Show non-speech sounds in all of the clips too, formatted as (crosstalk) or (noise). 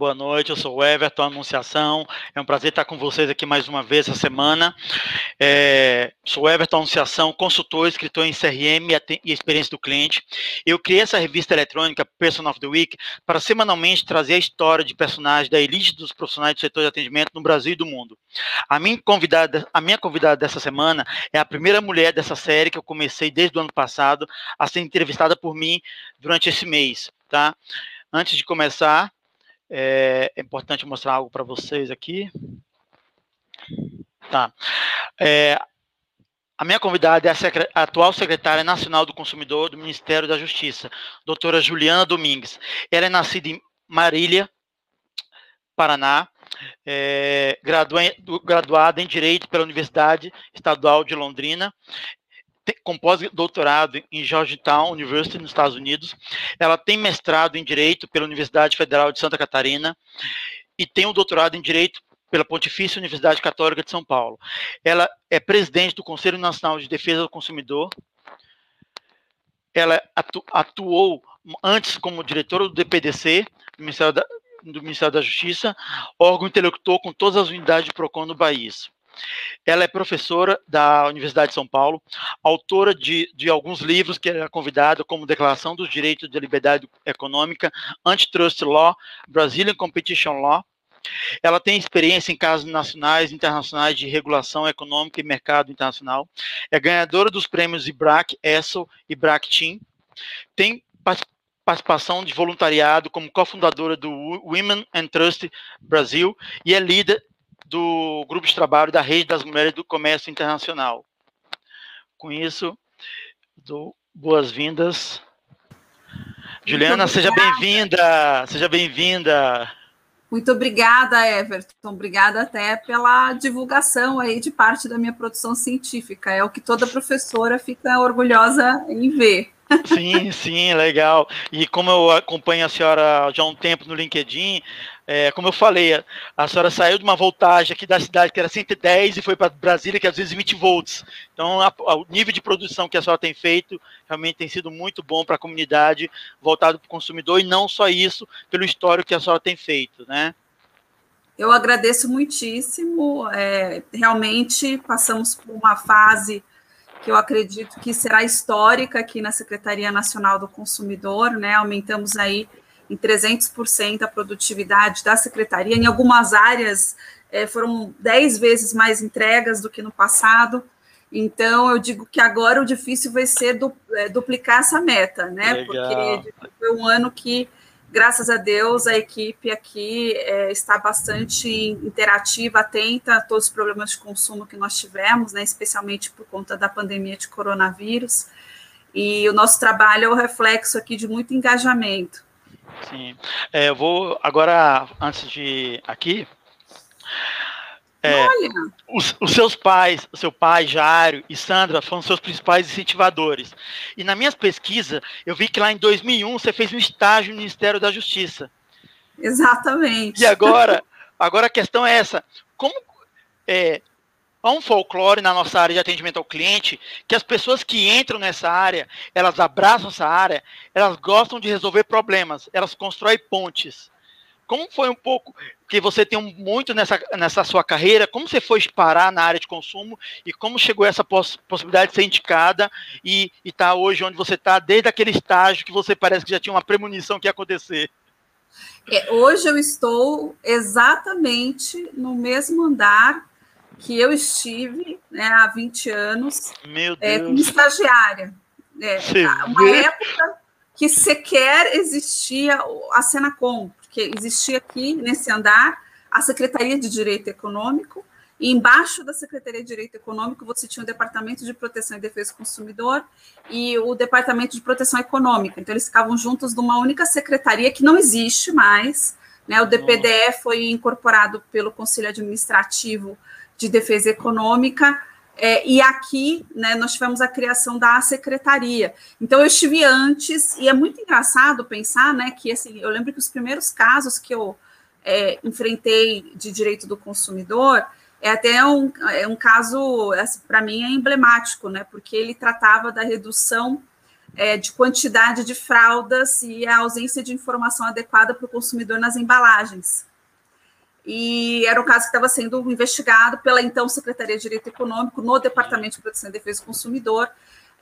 Boa noite. Eu sou o Everton Anunciação. É um prazer estar com vocês aqui mais uma vez essa semana. É, sou Everton Anunciação, consultor, escritor em CRM e experiência do cliente. Eu criei essa revista eletrônica Person of the Week para semanalmente trazer a história de personagens da elite dos profissionais do setor de atendimento no Brasil e do mundo. A minha convidada, a minha convidada dessa semana é a primeira mulher dessa série que eu comecei desde o ano passado a ser entrevistada por mim durante esse mês, tá? Antes de começar, é, é importante mostrar algo para vocês aqui. Tá. É, a minha convidada é a, secre a, atual secretária nacional do consumidor do Ministério da Justiça, doutora Juliana Domingues. Ela é nascida em Marília, Paraná, é, graduada em Direito pela Universidade Estadual de Londrina com pós-doutorado em Georgetown University, nos Estados Unidos. Ela tem mestrado em Direito pela Universidade Federal de Santa Catarina e tem um doutorado em Direito pela Pontifícia Universidade Católica de São Paulo. Ela é presidente do Conselho Nacional de Defesa do Consumidor. Ela atu atuou antes como diretora do DPDC, do Ministério da, do Ministério da Justiça, órgão intelectual com todas as unidades de PROCON no país. Ela é professora da Universidade de São Paulo, autora de, de alguns livros que é convidada, como Declaração dos Direitos de Liberdade Econômica, Antitrust Law, Brazilian Competition Law. Ela tem experiência em casos nacionais e internacionais de regulação econômica e mercado internacional. É ganhadora dos prêmios IBRAC, ESSO e BRAC Team. Tem participação de voluntariado como cofundadora do Women and Trust Brasil e é líder do grupo de trabalho da Rede das Mulheres do Comércio Internacional. Com isso, dou boas-vindas. Juliana, seja bem-vinda, seja bem-vinda. Muito obrigada, Everton. Obrigada até pela divulgação aí de parte da minha produção científica. É o que toda professora fica orgulhosa em ver. Sim, sim, legal. E como eu acompanho a senhora já há um tempo no LinkedIn, é, como eu falei, a, senhora saiu de uma voltagem aqui da cidade que era 110 e foi para Brasília, que é às vezes 20 volts. Então, a, a, o nível de produção que a senhora tem feito realmente tem sido muito bom para a comunidade, voltado para o consumidor, e não só isso, pelo histórico que a senhora tem feito, né? Eu agradeço muitíssimo. É, realmente passamos por uma fase que eu acredito que será histórica aqui na Secretaria Nacional do Consumidor, né? Aumentamos aí em 300% a produtividade da secretaria. Em algumas áreas é, foram 10 vezes mais entregas do que no passado. Então, eu digo que agora o difícil vai ser du, é, duplicar essa meta, né? Legal. Porque foi um ano que, graças a Deus, a equipe aqui é, está bastante interativa, atenta a todos os problemas de consumo que nós tivemos, né? Especialmente por conta da pandemia de coronavírus. E o nosso trabalho é o reflexo aqui de muito engajamento. Sim. É, eu vou agora, antes de aqui. É, os, os, seus pais, seu pai, Jário e Sandra, foram seus principais incentivadores. E na minha pesquisa, eu vi que lá em 2001 você fez um estágio no Ministério da Justiça. Exatamente. E agora, agora a questão é essa: como é, há um folclore na nossa área de atendimento ao cliente que as pessoas que entram nessa área, elas abraçam essa área, elas gostam de resolver problemas, elas constroem pontes. Como foi um pouco que você tem muito nessa, nessa sua carreira? Como você foi parar na área de consumo e como chegou essa poss possibilidade de ser indicada e estar tá hoje onde você está, desde aquele estágio que você parece que já tinha uma premonição que ia acontecer? É, hoje eu estou exatamente no mesmo andar que eu estive né, há 20 anos é, como estagiária. É, uma época que sequer existia a Senacom, porque existia aqui nesse andar a Secretaria de Direito Econômico, e embaixo da Secretaria de Direito Econômico você tinha o Departamento de Proteção e Defesa do Consumidor e o Departamento de Proteção Econômica. Então, eles ficavam juntos numa única secretaria que não existe mais. Né? O DPDE foi incorporado pelo Conselho Administrativo de Defesa Econômica, é, e aqui né, nós tivemos a criação da secretaria. Então eu estive antes, e é muito engraçado pensar né, que assim, eu lembro que os primeiros casos que eu é, enfrentei de direito do consumidor é até um, é um caso, assim, para mim, é emblemático, né, porque ele tratava da redução é, de quantidade de fraldas e a ausência de informação adequada para o consumidor nas embalagens. E era um caso que estava sendo investigado pela então Secretaria de Direito Econômico no Departamento de Proteção e Defesa do Consumidor.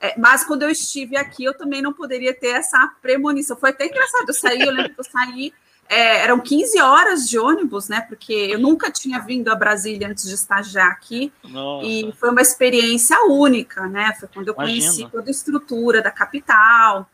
É, mas quando eu estive aqui, eu também não poderia ter essa premonição. Foi até engraçado. Eu saí, eu lembro que eu saí é, eram 15 horas de ônibus, né? Porque eu nunca tinha vindo a Brasília antes de estagiar aqui. Nossa. E foi uma experiência única, né? Foi quando eu Imagina. conheci toda a estrutura da capital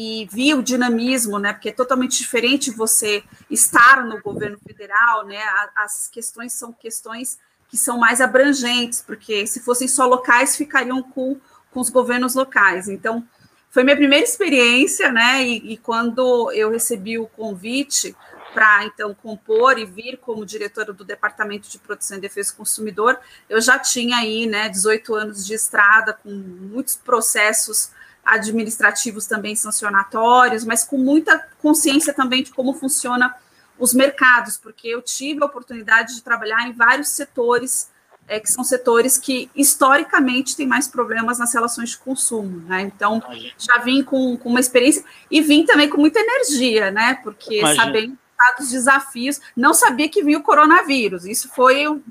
e vi o dinamismo, né? Porque é totalmente diferente você estar no governo federal, né? As questões são questões que são mais abrangentes, porque se fossem só locais, ficariam com, com os governos locais. Então, foi minha primeira experiência, né? E, e quando eu recebi o convite para então compor e vir como diretora do Departamento de Proteção e Defesa do Consumidor, eu já tinha aí, né, 18 anos de estrada com muitos processos administrativos também sancionatórios, mas com muita consciência também de como funciona os mercados, porque eu tive a oportunidade de trabalhar em vários setores é, que são setores que historicamente têm mais problemas nas relações de consumo, né? Então, já vim com, com uma experiência e vim também com muita energia, né? Porque Imagina. sabendo dos desafios, não sabia que vinha o coronavírus. Isso foi um,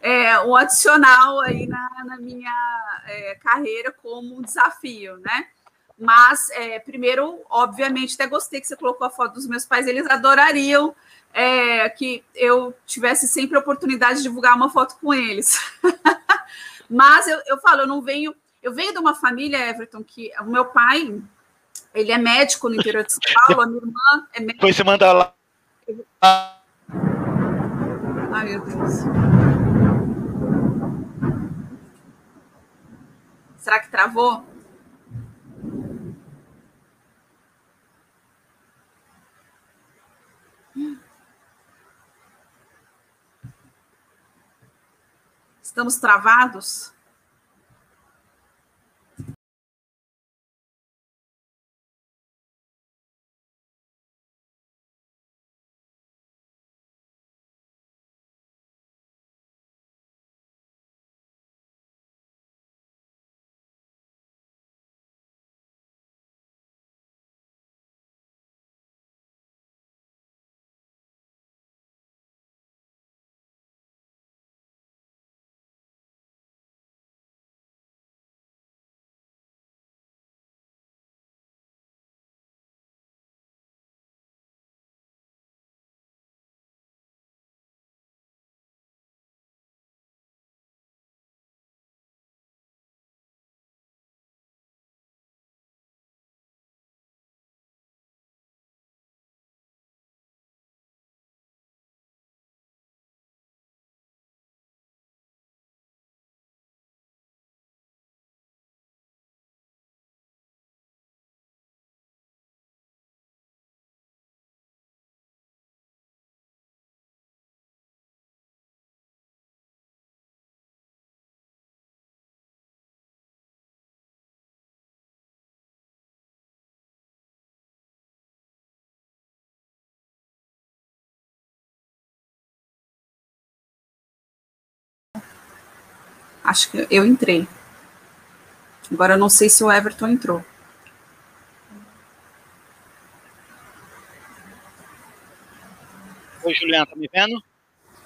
é, um adicional aí na, na minha é, carreira como um desafio, né? Mas, é, primeiro, obviamente, até gostei que você colocou a foto dos meus pais, eles adorariam é, que eu tivesse sempre a oportunidade de divulgar uma foto com eles. (laughs) Mas eu, eu falo, eu não venho. Eu venho de uma família, Everton, que o meu pai, ele é médico no interior de São (laughs) Paulo, a minha irmã é médica. Depois você manda lá. Ai, meu Deus. Será que travou? Estamos travados? Acho que eu entrei. Agora eu não sei se o Everton entrou. Oi, Juliana, tá me vendo?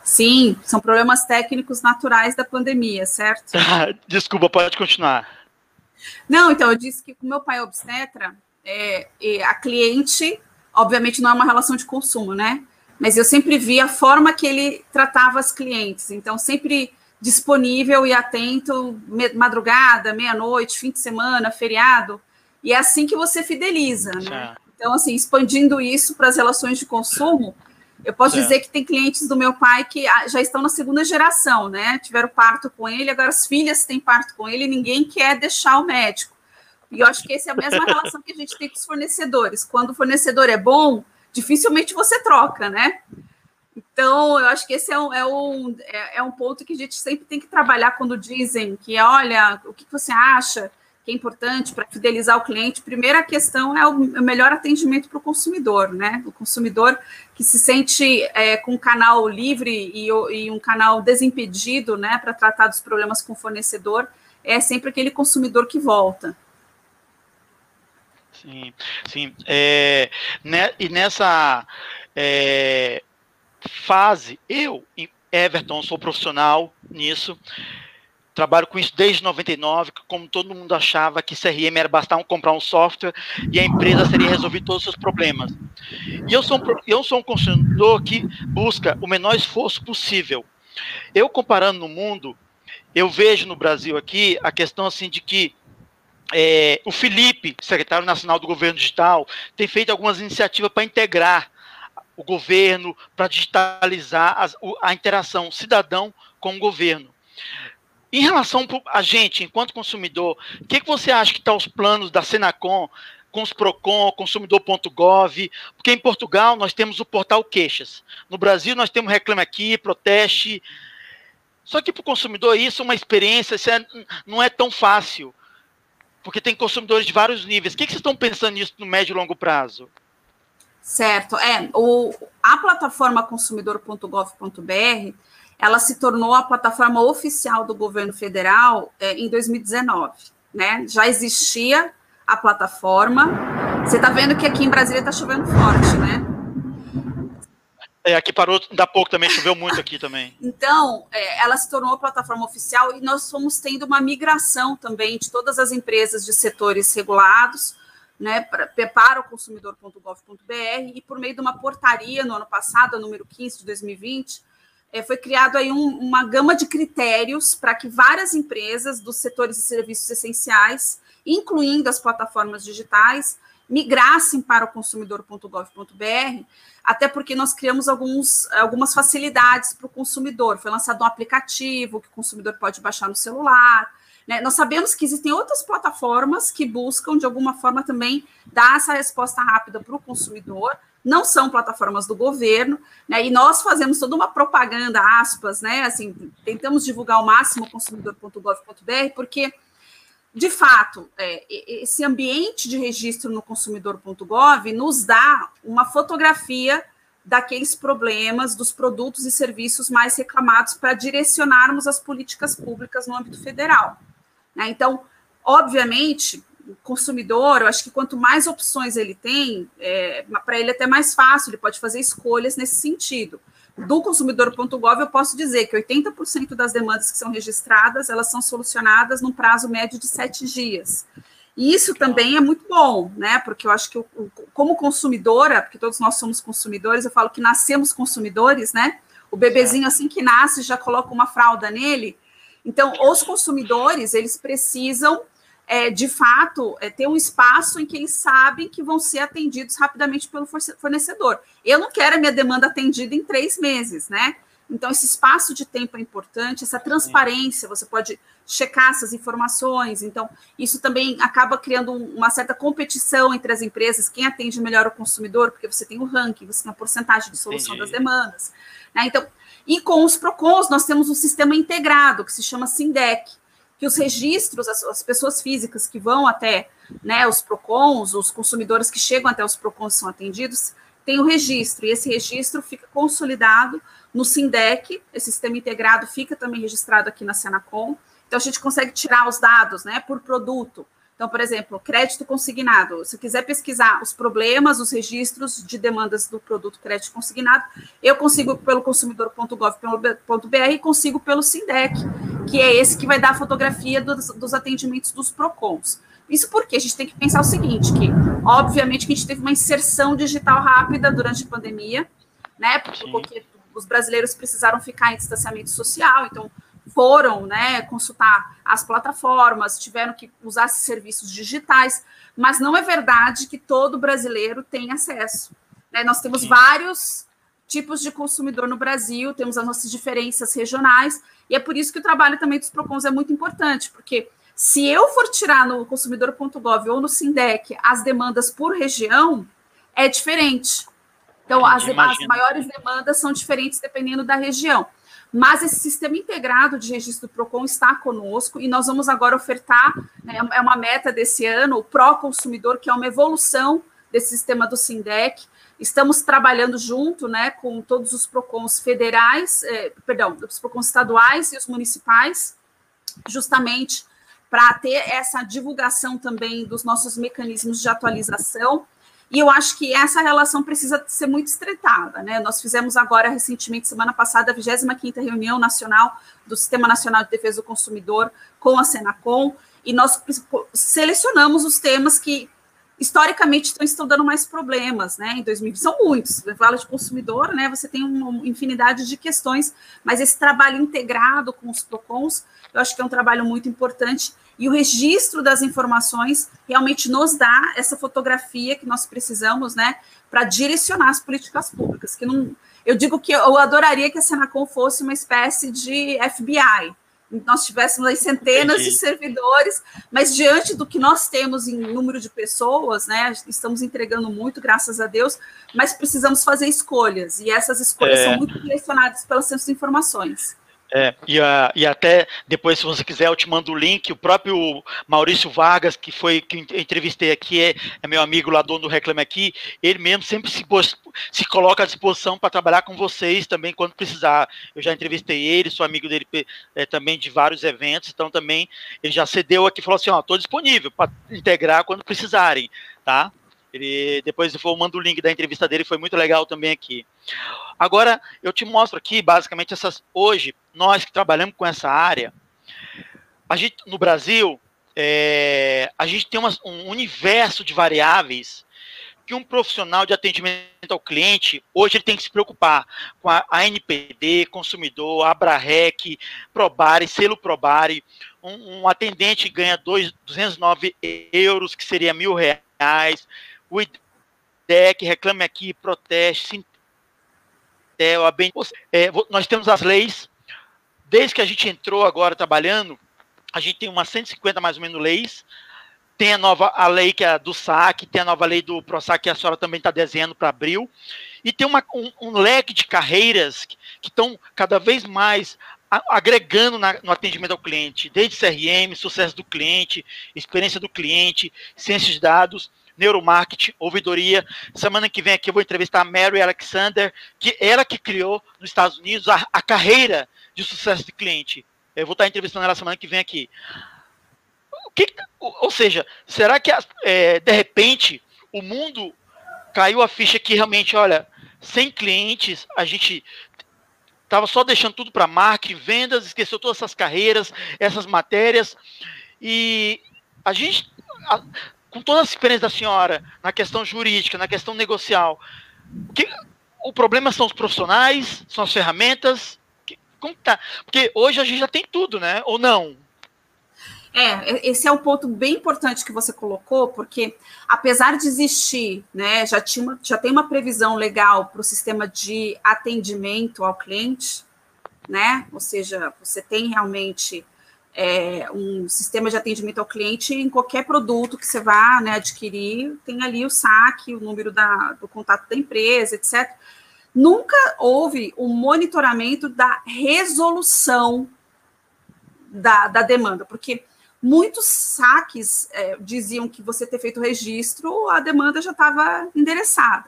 Sim, são problemas técnicos naturais da pandemia, certo? (laughs) Desculpa, pode continuar. Não, então, eu disse que com meu pai obstetra, é, a cliente, obviamente, não é uma relação de consumo, né? Mas eu sempre vi a forma que ele tratava as clientes. Então, sempre disponível e atento madrugada, meia-noite, fim de semana, feriado. E é assim que você fideliza, né? Então, assim, expandindo isso para as relações de consumo, eu posso certo. dizer que tem clientes do meu pai que ah, já estão na segunda geração, né? Tiveram parto com ele, agora as filhas têm parto com ele, ninguém quer deixar o médico. E eu acho que essa é a mesma (laughs) relação que a gente tem com os fornecedores. Quando o fornecedor é bom, dificilmente você troca, né? Então, eu acho que esse é um, é, um, é, é, um ponto que a gente sempre tem que trabalhar quando dizem que, olha, o que você acha que é importante para fidelizar o cliente? Primeira questão é o, o melhor atendimento para o consumidor, né? O consumidor que se sente é, com um canal livre e, e um canal desimpedido, né, para tratar dos problemas com o fornecedor, é sempre aquele consumidor que volta. Sim, sim. É, né, e nessa é, fase, eu, Everton, sou profissional nisso, trabalho com isso desde 99, como todo mundo achava que CRM era bastar um, comprar um software e a empresa seria resolver todos os seus problemas. E eu sou, um, eu sou um consumidor que busca o menor esforço possível. Eu comparando no mundo, eu vejo no Brasil aqui a questão assim de que é, o Felipe, secretário nacional do governo digital, tem feito algumas iniciativas para integrar o governo, para digitalizar as, a interação cidadão com o governo. Em relação a gente, enquanto consumidor, o que, que você acha que estão tá os planos da Senacom com os Procon, consumidor.gov, porque em Portugal nós temos o portal Queixas. No Brasil nós temos Reclame Aqui, Proteste. Só que para o consumidor isso é uma experiência, isso é, não é tão fácil, porque tem consumidores de vários níveis. O que, que vocês estão pensando nisso no médio e longo prazo? Certo. É, o, a plataforma consumidor.gov.br ela se tornou a plataforma oficial do governo federal é, em 2019. Né? Já existia a plataforma. Você está vendo que aqui em Brasília está chovendo forte, né? É, aqui parou, da pouco também, choveu muito aqui também. (laughs) Então, é, ela se tornou a plataforma oficial e nós fomos tendo uma migração também de todas as empresas de setores regulados né, para, o consumidor.gov.br e por meio de uma portaria no ano passado, a número 15 de 2020, é, foi criado aí um, uma gama de critérios para que várias empresas dos setores de serviços essenciais, incluindo as plataformas digitais, migrassem para o consumidor.gov.br, até porque nós criamos alguns, algumas facilidades para o consumidor. Foi lançado um aplicativo que o consumidor pode baixar no celular. Né? Nós sabemos que existem outras plataformas que buscam, de alguma forma, também dar essa resposta rápida para o consumidor, não são plataformas do governo, né? E nós fazemos toda uma propaganda, aspas, né? Assim, tentamos divulgar ao máximo consumidor.gov.br, porque de fato, é, esse ambiente de registro no consumidor.gov nos dá uma fotografia daqueles problemas, dos produtos e serviços mais reclamados para direcionarmos as políticas públicas no âmbito federal. Né? Então, obviamente, o consumidor, eu acho que quanto mais opções ele tem, é, para ele é até mais fácil, ele pode fazer escolhas nesse sentido. Do consumidor.gov, eu posso dizer que 80% das demandas que são registradas, elas são solucionadas num prazo médio de sete dias. E isso também é muito bom, né? Porque eu acho que, eu, como consumidora, porque todos nós somos consumidores, eu falo que nascemos consumidores, né? O bebezinho, assim que nasce, já coloca uma fralda nele. Então, os consumidores, eles precisam é, de fato, é, ter um espaço em que eles sabem que vão ser atendidos rapidamente pelo fornecedor. Eu não quero a minha demanda atendida em três meses, né? Então, esse espaço de tempo é importante, essa transparência, você pode checar essas informações. Então, isso também acaba criando uma certa competição entre as empresas, quem atende melhor o consumidor, porque você tem o ranking, você tem a porcentagem de solução Entendi. das demandas. Né? Então, e com os PROCONs, nós temos um sistema integrado, que se chama SINDEC, que os registros, as, as, pessoas físicas que vão até né, os PROCONs, os consumidores que chegam até os PROCONs são atendidos, tem o registro, e esse registro fica consolidado no SINDEC, esse sistema integrado fica também registrado aqui na Senacom, então a gente consegue tirar os dados né, por produto, então, por exemplo, crédito consignado. Se quiser pesquisar os problemas, os registros de demandas do produto crédito consignado, eu consigo pelo consumidor.gov.br e consigo pelo SINDEC, que é esse que vai dar a fotografia dos, dos atendimentos dos PROCONs. Isso porque a gente tem que pensar o seguinte, que obviamente que a gente teve uma inserção digital rápida durante a pandemia, né? Porque os brasileiros precisaram ficar em distanciamento social, então foram né, consultar as plataformas, tiveram que usar serviços digitais, mas não é verdade que todo brasileiro tem acesso. Né? Nós temos Sim. vários tipos de consumidor no Brasil, temos as nossas diferenças regionais, e é por isso que o trabalho também dos PROCONs é muito importante, porque se eu for tirar no consumidor.gov ou no Sindec as demandas por região, é diferente. Então, as, as maiores demandas são diferentes dependendo da região. Mas esse sistema integrado de registro do PROCON está conosco e nós vamos agora ofertar, né, é uma meta desse ano, o Pró-Consumidor, que é uma evolução desse sistema do SINDEC. Estamos trabalhando junto né, com todos os PROCONs federais, eh, perdão, os PROCONs estaduais e os municipais, justamente para ter essa divulgação também dos nossos mecanismos de atualização. E eu acho que essa relação precisa ser muito estreitada. Né? Nós fizemos agora, recentemente, semana passada, a 25ª reunião nacional do Sistema Nacional de Defesa do Consumidor com a Senacom, e nós selecionamos os temas que historicamente estão dando mais problemas, né? Em 2020 são muitos. Fala de consumidor, né? Você tem uma infinidade de questões, mas esse trabalho integrado com os Procons, eu acho que é um trabalho muito importante e o registro das informações realmente nos dá essa fotografia que nós precisamos, né, para direcionar as políticas públicas. Que não, eu digo que eu adoraria que a Senacom fosse uma espécie de FBI, nós tivéssemos aí centenas Entendi. de servidores, mas diante do que nós temos em número de pessoas, né, estamos entregando muito, graças a Deus, mas precisamos fazer escolhas, e essas escolhas é... são muito direcionadas pelas centros de informações. É, e, a, e até depois, se você quiser, eu te mando o link. O próprio Maurício Vargas, que foi que eu entrevistei aqui, é, é meu amigo lá, dono do Reclame Aqui, ele mesmo sempre se, se coloca à disposição para trabalhar com vocês também quando precisar. Eu já entrevistei ele, sou amigo dele é, também de vários eventos, então também ele já cedeu aqui falou assim: Ó, estou disponível para integrar quando precisarem, tá? Ele, depois eu mando o link da entrevista dele, foi muito legal também aqui. Agora, eu te mostro aqui, basicamente, essas. Hoje, nós que trabalhamos com essa área, a gente, no Brasil, é, a gente tem um universo de variáveis que um profissional de atendimento ao cliente, hoje ele tem que se preocupar com a ANPD, consumidor, Abrarec, Probare, selo Probare, um, um atendente ganha dois, 209 euros, que seria mil reais, o IDEC, reclame aqui, proteste, Sintel, bem, é, nós temos as leis, desde que a gente entrou agora trabalhando, a gente tem umas 150 mais ou menos leis, tem a nova a lei que é do SAC, tem a nova lei do ProSAC que a senhora também está desenhando para abril, e tem uma, um, um, leque de carreiras que estão cada vez mais agregando na, no atendimento ao cliente, desde CRM, sucesso do cliente, experiência do cliente, ciências de dados, neuromarketing, ouvidoria. Semana que vem aqui eu vou entrevistar a Mary Alexander, que ela que criou nos Estados Unidos a, a carreira de sucesso de cliente. Eu vou estar entrevistando ela semana que vem aqui. Que, ou seja, será que é, de repente o mundo caiu a ficha que realmente, olha, sem clientes a gente estava só deixando tudo para marketing, vendas, esqueceu todas essas carreiras, essas matérias e a gente com toda a experiência da senhora na questão jurídica, na questão negocial, o, que, o problema são os profissionais, são as ferramentas? Que, como tá? Porque hoje a gente já tem tudo, né? Ou não? É, esse é um ponto bem importante que você colocou, porque apesar de existir, né, já, tinha uma, já tem uma previsão legal para o sistema de atendimento ao cliente, né? Ou seja, você tem realmente é, um sistema de atendimento ao cliente em qualquer produto que você vá né, adquirir, tem ali o saque, o número da, do contato da empresa, etc. Nunca houve um monitoramento da resolução da, da demanda, porque muitos saques é, diziam que você ter feito o registro, a demanda já estava endereçada.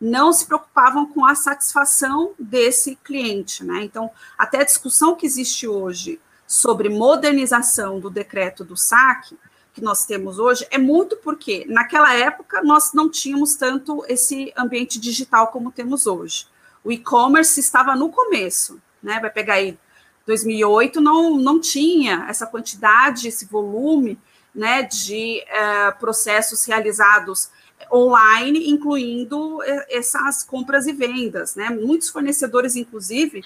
Não se preocupavam com a satisfação desse cliente, né? Então, até a discussão que existe hoje sobre modernização do decreto do saque que nós temos hoje é muito porque naquela época nós não tínhamos tanto esse ambiente digital como temos hoje. O e-commerce estava no começo, né? Vai pegar aí 2008 não não tinha essa quantidade, esse volume, né, de uh, processos realizados online, incluindo eh, essas compras e vendas, né? Muitos fornecedores, inclusive,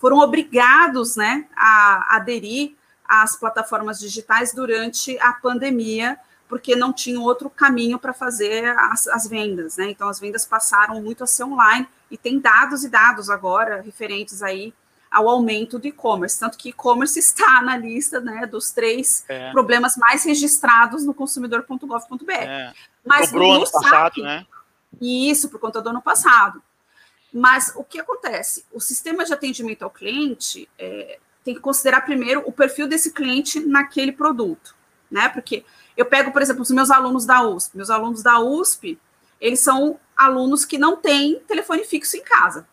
foram obrigados né, a aderir às plataformas digitais durante a pandemia, porque não tinham outro caminho para fazer as, as, vendas, né? Então as vendas passaram muito a ser online e tem dados e dados agora referentes aí ao aumento do e-commerce, tanto que e-commerce (laughs) está na lista né, dos três é. problemas mais registrados no consumidor.gov.br. É. Mas Dobrou no ano passado, né? Isso, por conta do ano passado. Mas o que acontece? O sistema de atendimento ao cliente é, tem que considerar primeiro o perfil desse cliente naquele produto, né? Porque eu pego, por exemplo, os meus alunos da USP. Meus alunos da USP, eles são alunos que não têm telefone fixo em casa.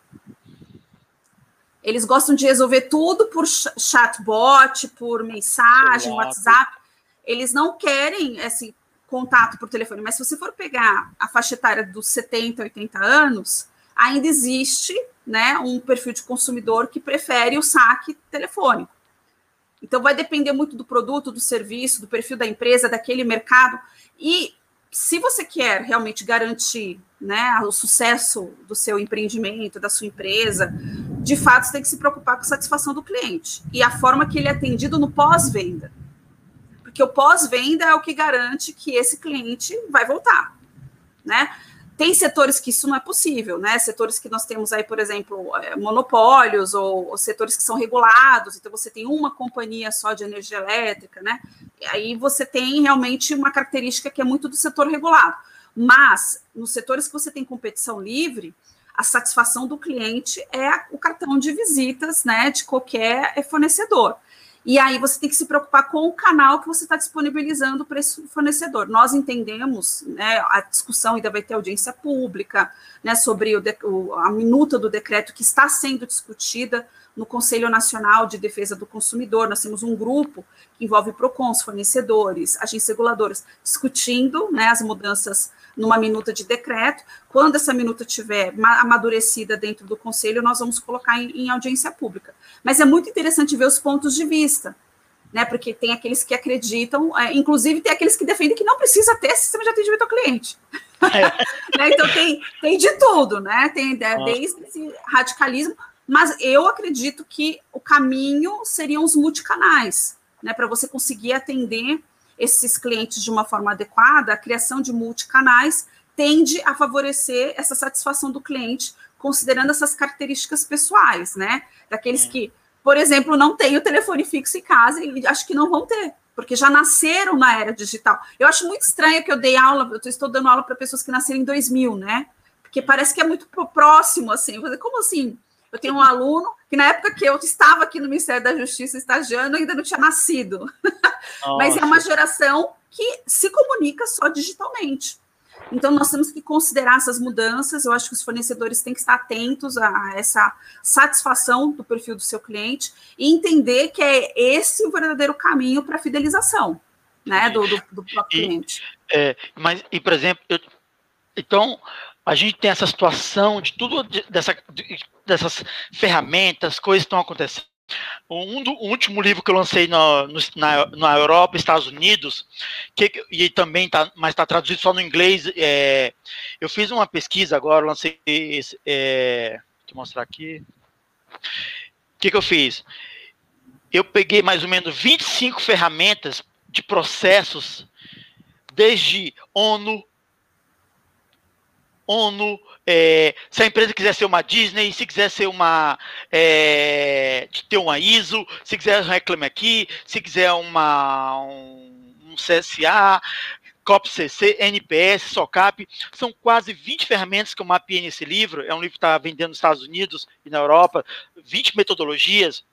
Eles gostam de resolver tudo por chatbot, por mensagem, WhatsApp. eles não querem esse contato por telefone, mas se você for pegar a faixa etária dos 70, 80 anos, ainda existe né, um perfil de consumidor que prefere o saque telefônico. Então, vai depender muito do produto, do serviço, do perfil da empresa, daquele mercado. E se você quer realmente garantir né, o sucesso do seu empreendimento, da sua empresa, de fato, você tem que se preocupar com a satisfação do cliente e a forma que ele é atendido no pós-venda. Porque o pós-venda é o que garante que esse cliente vai voltar. Né? Tem setores que isso não é possível, né? Setores que nós temos aí, por exemplo, é, monopólios ou, ou, setores que são regulados, então você tem uma companhia só de energia elétrica, né? E aí você tem realmente uma característica que é muito do setor regulado. Mas nos setores que você tem competição livre, a satisfação do cliente é o cartão de visitas, né, de qualquer fornecedor. E aí você tem que se preocupar com o canal que você está disponibilizando para esse fornecedor. Nós entendemos, né, a discussão ainda vai ter audiência pública, né, sobre o, o, a minuta do decreto que está sendo discutida no Conselho Nacional de Defesa do Consumidor. Nós temos um grupo que envolve PROCONs, fornecedores, agências reguladoras, discutindo né, as mudanças numa minuta de decreto. Quando essa minuta tiver amadurecida dentro do conselho, nós vamos colocar em, em audiência pública. Mas é muito interessante ver os pontos de vista, né? Porque tem aqueles que acreditam, é, inclusive tem aqueles que defendem que não precisa ter sistema de atendimento ao cliente. É. (laughs) né? Então tem, tem de tudo, né? Tem é, desde esse radicalismo, mas eu acredito que o caminho seriam os multicanais, né? Para você conseguir atender esses clientes de uma forma adequada, a criação de multicanais tende a favorecer essa satisfação do cliente, considerando essas características pessoais, né? Daqueles é. que, por exemplo, não têm o telefone fixo em casa e acho que não vão ter, porque já nasceram na era digital. Eu acho muito estranho que eu dei aula, eu estou dando aula para pessoas que nasceram em 2000, né? Porque parece que é muito próximo, assim. Como assim? Eu tenho um aluno que na época que eu estava aqui no Ministério da Justiça estagiando, ainda não tinha nascido. (laughs) Mas é uma geração que se comunica só digitalmente. Então, nós temos que considerar essas mudanças. Eu acho que os fornecedores têm que estar atentos a essa satisfação do perfil do seu cliente e entender que é esse o verdadeiro caminho para a fidelização né, do, do, do próprio e, cliente. É, mas, e, por exemplo, eu, então, a gente tem essa situação de tudo de, dessa, de, dessas ferramentas, coisas estão acontecendo. Um do, o último livro que eu lancei no, no, na, na Europa, Estados Unidos, que, e também tá, mas está traduzido só no inglês. É, eu fiz uma pesquisa agora, lancei. É, deixa eu mostrar aqui. O que, que eu fiz? Eu peguei mais ou menos 25 ferramentas de processos, desde ONU, ONU, é, se a empresa quiser ser uma Disney, se quiser ser uma é, ter uma ISO, se quiser reclame aqui, se quiser uma um, um CSA, COPCC, NPS, SOCAP, são quase 20 ferramentas que eu mapeei nesse livro, é um livro que está vendendo nos Estados Unidos e na Europa, 20 metodologias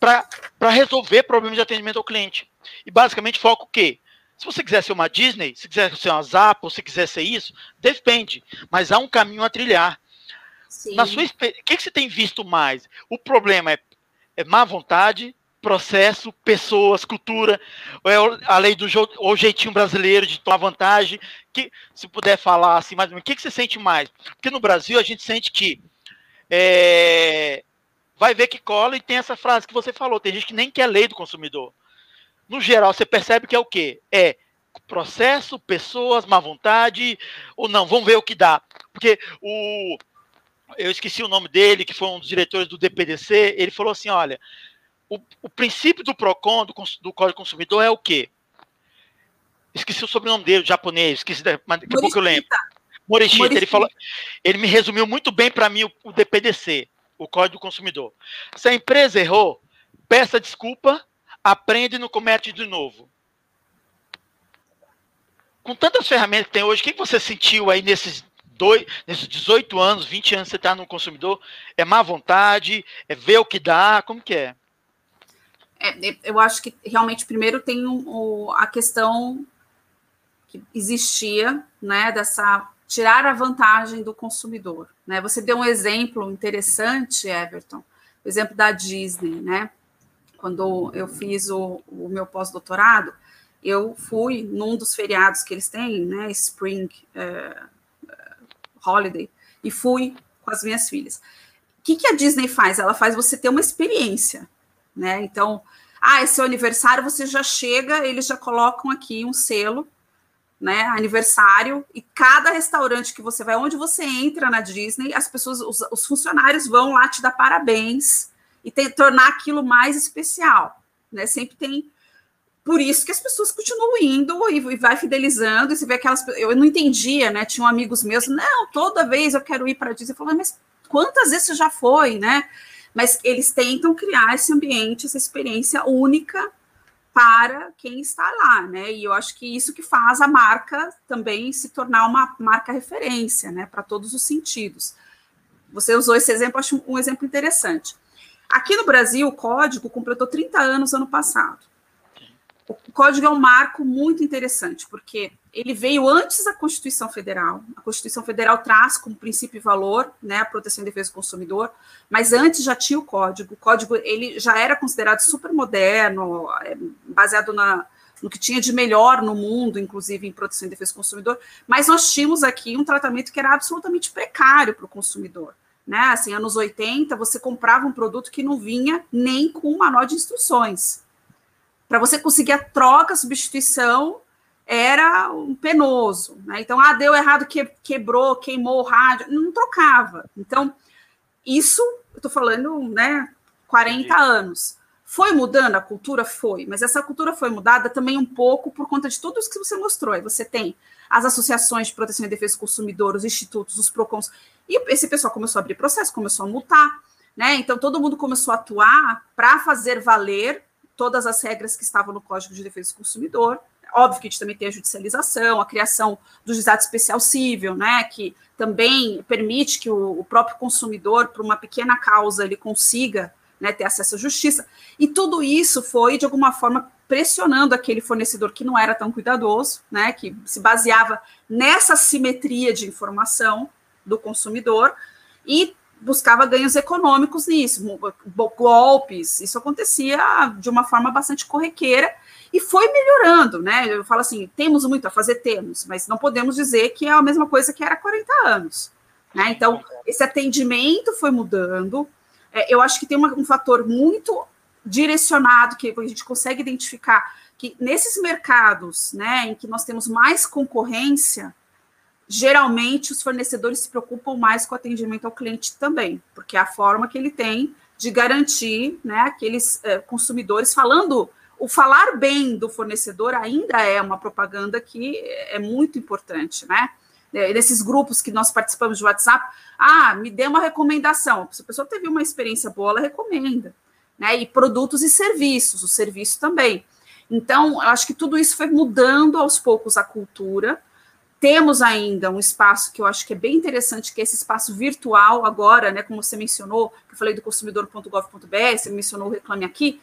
para resolver problemas de atendimento ao cliente. E basicamente foca o quê? Se você quiser ser uma Disney, se quiser ser uma Zappa, se quiser ser isso, depende. Mas há um caminho a trilhar. Sim. Na sua o que, que você tem visto mais? O problema é, é má vontade, processo, pessoas, cultura, é a lei do o jeitinho brasileiro de tomar vantagem. Que, se puder falar assim, mais o que, que você sente mais? Porque no Brasil a gente sente que é, vai ver que cola e tem essa frase que você falou. Tem gente que nem quer lei do consumidor no geral, você percebe que é o quê? É processo, pessoas, má vontade, ou não, vamos ver o que dá. Porque o. Eu esqueci o nome dele, que foi um dos diretores do DPDC, ele falou assim: olha, o, o princípio do PROCON, do, do Código Consumidor, é o quê? Esqueci o sobrenome dele, japonês, esqueci, mas daqui a pouco eu lembro. Morishita, Morishita, ele falou, ele me resumiu muito bem para mim o, o DPDC, o Código do Consumidor. Se a empresa errou, peça desculpa aprende e não comete de novo. Com tantas ferramentas que tem hoje, o que você sentiu aí nesses, dois, nesses 18 anos, 20 anos que você está no consumidor? É má vontade? É ver o que dá? Como que é? é eu acho que realmente primeiro tem um, a questão que existia, né, dessa tirar a vantagem do consumidor, né? Você deu um exemplo interessante, Everton, o exemplo da Disney, né? Quando eu fiz o, o meu pós-doutorado, eu fui num dos feriados que eles têm, né, Spring uh, Holiday, e fui com as minhas filhas. O que, que a Disney faz? Ela faz você ter uma experiência, né? Então, ah, é seu aniversário, você já chega, eles já colocam aqui um selo, né, aniversário, e cada restaurante que você vai, onde você entra na Disney, as pessoas, os, os funcionários vão lá te dar parabéns e tem, tornar aquilo mais especial, né? Sempre tem por isso que as pessoas continuam indo e, e vai fidelizando, e vê aquelas. Eu não entendia, né? Tinham amigos meus, não, toda vez eu quero ir para Disney. Eu falei, mas quantas vezes você já foi, né? Mas eles tentam criar esse ambiente, essa experiência única para quem está lá, né? E eu acho que isso que faz a marca também se tornar uma marca referência, né? Para todos os sentidos. Você usou esse exemplo, acho um exemplo interessante. Aqui no Brasil, o código completou 30 anos ano passado. O código é um marco muito interessante, porque ele veio antes da Constituição Federal. A Constituição Federal traz como princípio e valor né, a proteção e defesa do consumidor, mas antes já tinha o código. O código ele já era considerado super moderno, é, baseado na, no que tinha de melhor no mundo, inclusive em proteção e defesa do consumidor, mas nós tínhamos aqui um tratamento que era absolutamente precário para o consumidor. Né? Assim, anos 80, você comprava um produto que não vinha nem com um manual de instruções para você conseguir a troca, a substituição, era um penoso. Né? Então, ah, deu errado, que, quebrou, queimou o rádio, não trocava. Então, isso, eu estou falando, né, 40 Sim. anos. Foi mudando a cultura? Foi, mas essa cultura foi mudada também um pouco por conta de tudo isso que você mostrou. Aí você tem as associações de proteção e defesa do consumidor, os institutos, os PROCONs, e esse pessoal começou a abrir processo, começou a multar, né? Então todo mundo começou a atuar para fazer valer todas as regras que estavam no Código de Defesa do Consumidor. Óbvio que a gente também tem a judicialização, a criação do juizado especial civil, né, que também permite que o, o próprio consumidor, por uma pequena causa, ele consiga né, ter acesso à justiça. E tudo isso foi, de alguma forma, pressionando aquele fornecedor que não era tão cuidadoso, né, que se baseava nessa simetria de informação do consumidor, e buscava ganhos econômicos nisso, golpes, isso acontecia de uma forma bastante corriqueira e foi melhorando, né? Eu falo assim, temos muito a fazer, temos, mas não podemos dizer que é a mesma coisa que era 40 anos, né? Então, esse atendimento foi mudando. É, eu acho que tem um fator muito direcionado que a gente consegue identificar que nesses mercados, né, em que nós temos mais concorrência, geralmente os fornecedores se preocupam mais com o atendimento ao cliente também, porque é a forma que ele tem de garantir né, aqueles é, consumidores falando. O falar bem do fornecedor ainda é uma propaganda que é muito importante, né? Nesses grupos que nós participamos de WhatsApp, ah, me dê uma recomendação. Se a pessoa teve uma experiência boa, ela recomenda. Né? E produtos e serviços, o serviço também. Então, eu acho que tudo isso foi mudando aos poucos a cultura, temos ainda um espaço que eu acho que é bem interessante, que é esse espaço virtual agora, né, como você mencionou, que eu falei do consumidor.gov.br, você mencionou o Reclame Aqui,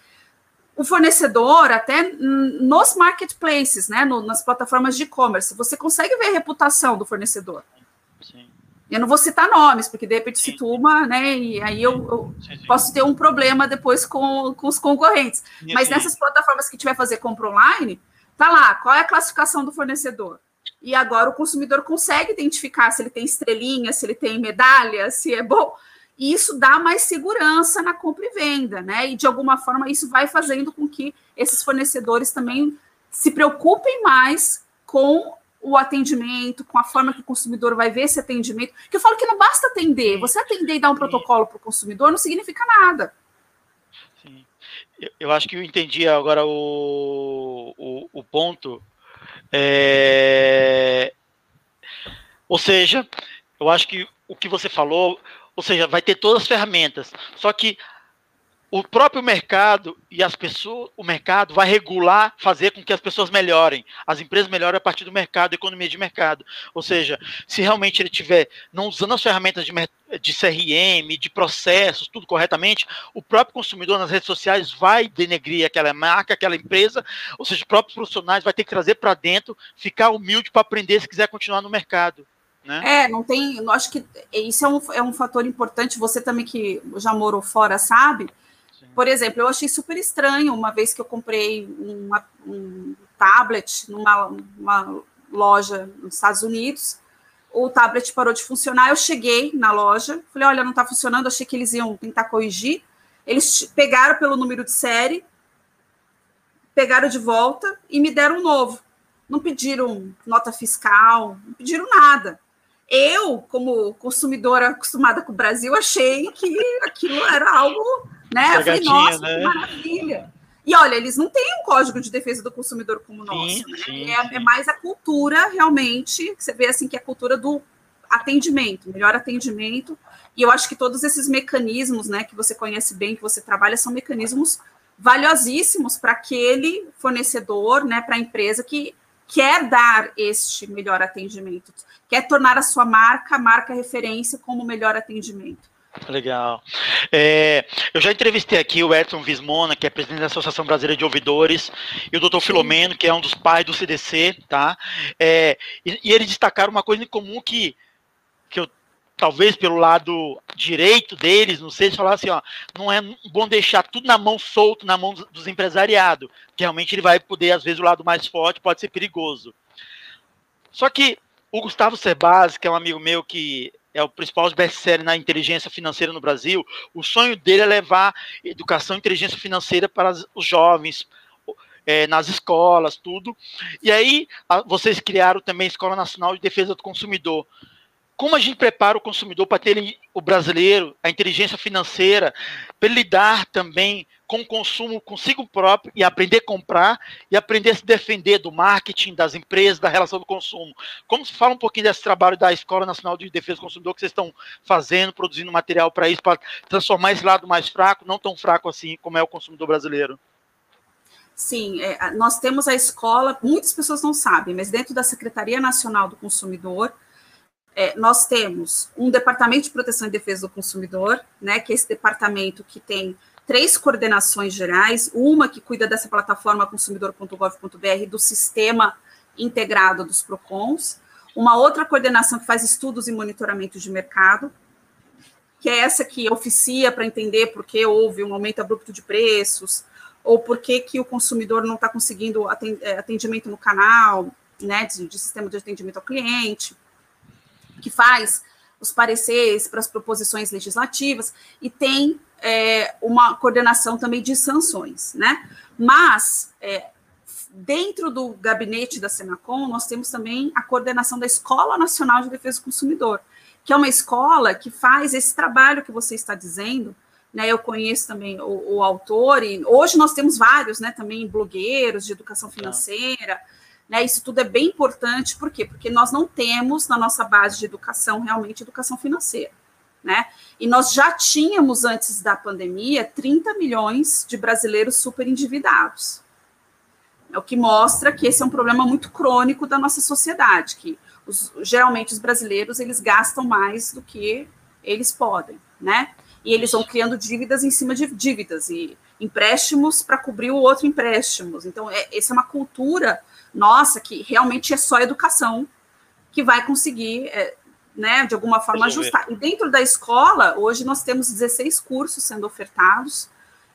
o fornecedor, até nos marketplaces, né, no, nas plataformas de e-commerce, você consegue ver a reputação do fornecedor. Sim. Eu não vou citar nomes, porque de repente cito uma, né, e aí eu, eu sim, sim. posso ter um problema depois com, com os concorrentes. Mas nessas plataformas que tiver fazer compra online, tá lá, qual é a classificação do fornecedor? E agora o consumidor consegue identificar se ele tem estrelinha, se ele tem medalha, se é bom. E isso dá mais segurança na compra e venda, né? E de alguma forma isso vai fazendo com que esses fornecedores também se preocupem mais com o atendimento, com a forma que o consumidor vai ver esse atendimento. Que eu falo que não basta atender, você atender e dar um protocolo para o consumidor não significa nada. Sim. Eu, acho que eu entendi agora o, o, o ponto é... Ou seja, eu acho que o que você falou, ou seja, vai ter todas as ferramentas, só que o próprio mercado e as pessoas, o mercado vai regular, fazer com que as pessoas melhorem, as empresas melhorem a partir do mercado, economia de mercado. Ou seja, se realmente ele tiver não usando as ferramentas de, de CRM, de processos, tudo corretamente, o próprio consumidor nas redes sociais vai denegrir aquela marca, aquela empresa, ou seja, os próprios profissionais vai ter que trazer para dentro, ficar humilde para aprender se quiser continuar no mercado. Né? É, não tem. Acho que isso é um, é um fator importante. Você também que já morou fora sabe por exemplo, eu achei super estranho uma vez que eu comprei uma, um tablet numa loja nos Estados Unidos. O tablet parou de funcionar. Eu cheguei na loja, falei: olha, não está funcionando. Achei que eles iam tentar corrigir. Eles pegaram pelo número de série, pegaram de volta e me deram um novo. Não pediram nota fiscal, não pediram nada. Eu, como consumidora acostumada com o Brasil, achei que aquilo era algo, né? Eu falei, nossa, né? que maravilha. E olha, eles não têm um código de defesa do consumidor como o nosso. Sim, né? sim, é, sim. é, mais a cultura, realmente, você vê assim que é a cultura do atendimento, melhor atendimento. E eu acho que todos esses mecanismos, né, que você conhece bem, que você trabalha, são mecanismos valiosíssimos para aquele fornecedor, né, para a empresa que quer dar este melhor atendimento, quer tornar a sua marca, marca referência como melhor atendimento. Legal. É, eu já entrevistei aqui o Edson Vismona, que é presidente da Associação Brasileira de Ouvidores, e o doutor Filomeno, que é um dos pais do CDC, tá? É, e, e, eles destacaram uma coisa em comum que, que eu, talvez pelo lado direito deles, não sei se falar assim, ó, não é bom deixar tudo na mão solto, na mão dos empresariados, que realmente ele vai poder, às vezes, o lado mais forte pode ser perigoso. Só que o Gustavo Sebas, que é um amigo meu que é o principal best-seller na inteligência financeira no Brasil, o sonho dele é levar educação e inteligência financeira para os jovens, é, nas escolas, tudo. E aí, a, vocês criaram também a Escola Nacional de Defesa do Consumidor. Como a gente prepara o consumidor para ter o brasileiro, a inteligência financeira, para lidar também com consumo consigo próprio e aprender a comprar e aprender a se defender do marketing, das empresas, da relação do consumo. Como se fala um pouquinho desse trabalho da Escola Nacional de Defesa do Consumidor que vocês estão fazendo, produzindo material para isso, para transformar esse lado mais fraco, não tão fraco assim como é o consumidor brasileiro? Sim, é, nós temos a escola, muitas pessoas não sabem, mas dentro da Secretaria Nacional do Consumidor, é, nós temos um departamento de proteção e defesa do consumidor, né, que é esse departamento que tem três coordenações gerais, uma que cuida dessa plataforma consumidor.gov.br do sistema integrado dos PROCONs, uma outra coordenação que faz estudos e monitoramento de mercado, que é essa que oficia para entender por que houve um aumento abrupto de preços, ou por que, que o consumidor não está conseguindo é, atendimento no canal, né, de, de sistema de atendimento ao cliente, que faz os pareceres para as proposições legislativas, e tem é, uma coordenação também de sanções, né? Mas é, dentro do gabinete da Senacom, nós temos também a coordenação da Escola Nacional de Defesa do Consumidor, que é uma escola que faz esse trabalho que você está dizendo. Né, eu conheço também o, o autor, e hoje nós temos vários, né, também blogueiros de educação tá. financeira, né, isso tudo é bem importante, por quê? Porque nós não temos na nossa base de educação realmente educação financeira né? E nós já tínhamos, antes da pandemia, 30 milhões de brasileiros super endividados. É o que mostra que esse é um problema muito crônico da nossa sociedade, que os, geralmente os brasileiros eles gastam mais do que eles podem, né? E eles vão criando dívidas em cima de dívidas e empréstimos para cobrir o outro empréstimos. Então, é, essa é uma cultura nossa que realmente é só educação que vai conseguir é, né, de alguma forma ajustar. E dentro da escola, hoje nós temos 16 cursos sendo ofertados.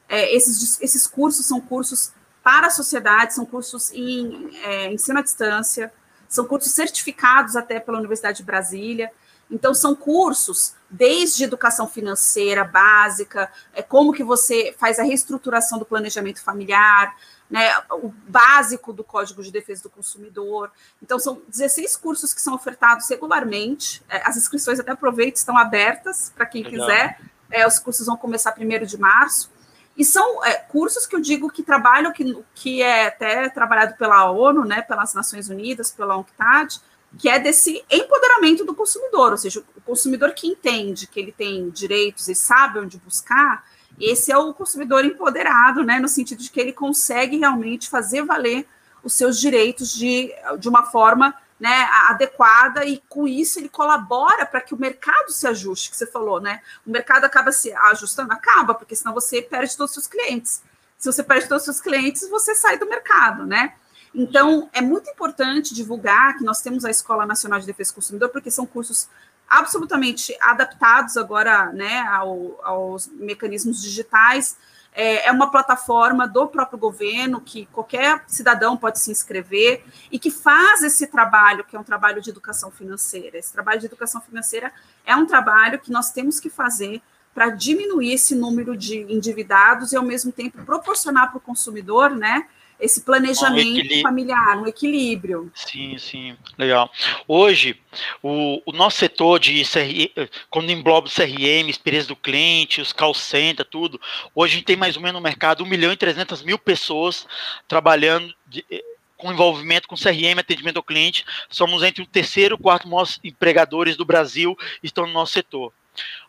É, esses, esses cursos são cursos para a sociedade, são cursos em é, ensino à distância, são cursos certificados até pela Universidade de Brasília. Então, são cursos desde educação financeira básica, é, como que você faz a reestruturação do planejamento familiar, né, o básico do Código de Defesa do Consumidor. Então, são 16 cursos que são ofertados regularmente. É, as inscrições, até aproveito, estão abertas para quem Legal. quiser. É, os cursos vão começar primeiro de março. E são é, cursos que eu digo que trabalham, que, que é até trabalhado pela ONU, né, pelas Nações Unidas, pela UNCTAD, que é desse empoderamento do consumidor, ou seja, o consumidor que entende que ele tem direitos e sabe onde buscar, esse é o consumidor empoderado, né, no sentido de que ele consegue realmente fazer valer os seus direitos de, de uma forma né, adequada e com isso ele colabora para que o mercado se ajuste, que você falou, né? O mercado acaba se ajustando, acaba, porque senão você perde todos os seus clientes. Se você perde todos os seus clientes, você sai do mercado, né? Então, é muito importante divulgar que nós temos a Escola Nacional de Defesa do Consumidor, porque são cursos absolutamente adaptados agora né, ao, aos mecanismos digitais. É, é uma plataforma do próprio governo que qualquer cidadão pode se inscrever e que faz esse trabalho, que é um trabalho de educação financeira. Esse trabalho de educação financeira é um trabalho que nós temos que fazer para diminuir esse número de endividados e, ao mesmo tempo, proporcionar para o consumidor, né, esse planejamento um familiar, um equilíbrio. Sim, sim, legal. Hoje, o, o nosso setor de CRM, quando engloba o CRM, experiência do cliente, os call center, tudo, hoje a gente tem mais ou menos no mercado 1 milhão e 300 mil pessoas trabalhando de, eh, com envolvimento com CRM, atendimento ao cliente. Somos entre o terceiro e o quarto maiores empregadores do Brasil estão no nosso setor.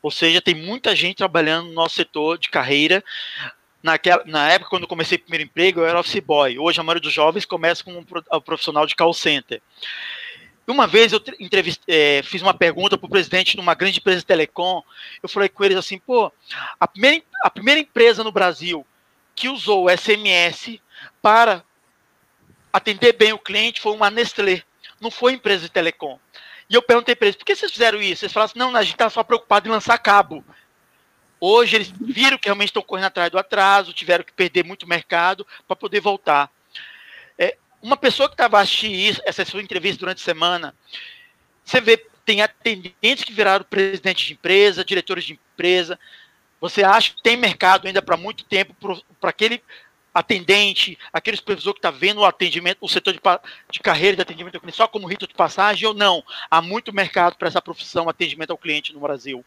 Ou seja, tem muita gente trabalhando no nosso setor de carreira, naquela, na época, quando comecei o primeiro emprego, eu era office boy. Hoje, a maioria dos jovens começa como um profissional de call center. Uma vez eu é, fiz uma pergunta para o presidente de uma grande empresa de telecom. Eu falei com eles assim: pô, a primeira, a primeira empresa no Brasil que usou o SMS para atender bem o cliente foi uma Nestlé, não foi empresa de telecom. E eu perguntei para eles: por que vocês fizeram isso? Eles falaram assim: não, a gente está só preocupado em lançar cabo. Hoje eles viram que realmente estão correndo atrás do atraso, tiveram que perder muito mercado para poder voltar. É, uma pessoa que estava assistindo essa sua entrevista durante a semana, você vê, tem atendentes que viraram presidente de empresa, diretores de empresa. Você acha que tem mercado ainda para muito tempo para aquele atendente, aquele supervisor que está vendo o atendimento, o setor de, de carreira de atendimento ao cliente só como rito de passagem ou não? Há muito mercado para essa profissão, atendimento ao cliente no Brasil.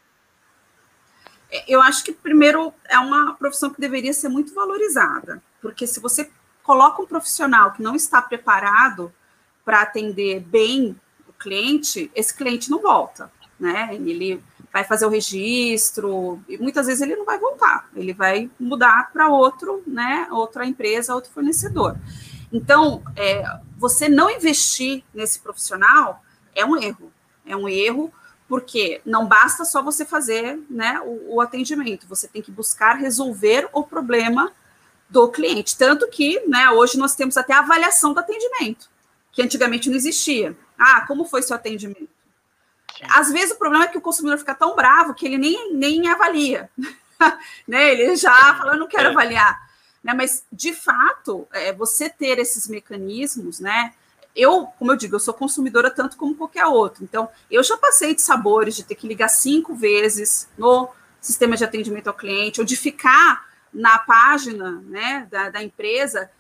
Eu acho que, primeiro, é uma profissão que deveria ser muito valorizada, porque se você coloca um profissional que não está preparado para atender bem o cliente, esse cliente não volta, né? Ele vai fazer o registro e muitas vezes ele não vai voltar, ele vai mudar para outro, né? Outra empresa, outro fornecedor. Então, é, você não investir nesse profissional é um erro, é um erro porque não basta só você fazer né, o, o, atendimento, você tem que buscar resolver o problema do cliente. Tanto que né, hoje nós temos até a avaliação do atendimento, que antigamente não existia. Ah, como foi seu atendimento? Às vezes o problema é que o consumidor fica tão bravo que ele nem, nem avalia. (laughs) né? Ele já fala, eu não quero é. avaliar. Né? Mas, de fato, é, você ter esses mecanismos, né? Eu, como eu digo, eu sou consumidora tanto como qualquer outro. Então, eu já passei de sabores de ter que ligar cinco vezes no sistema de atendimento ao cliente, ou de ficar na página né, da, da empresa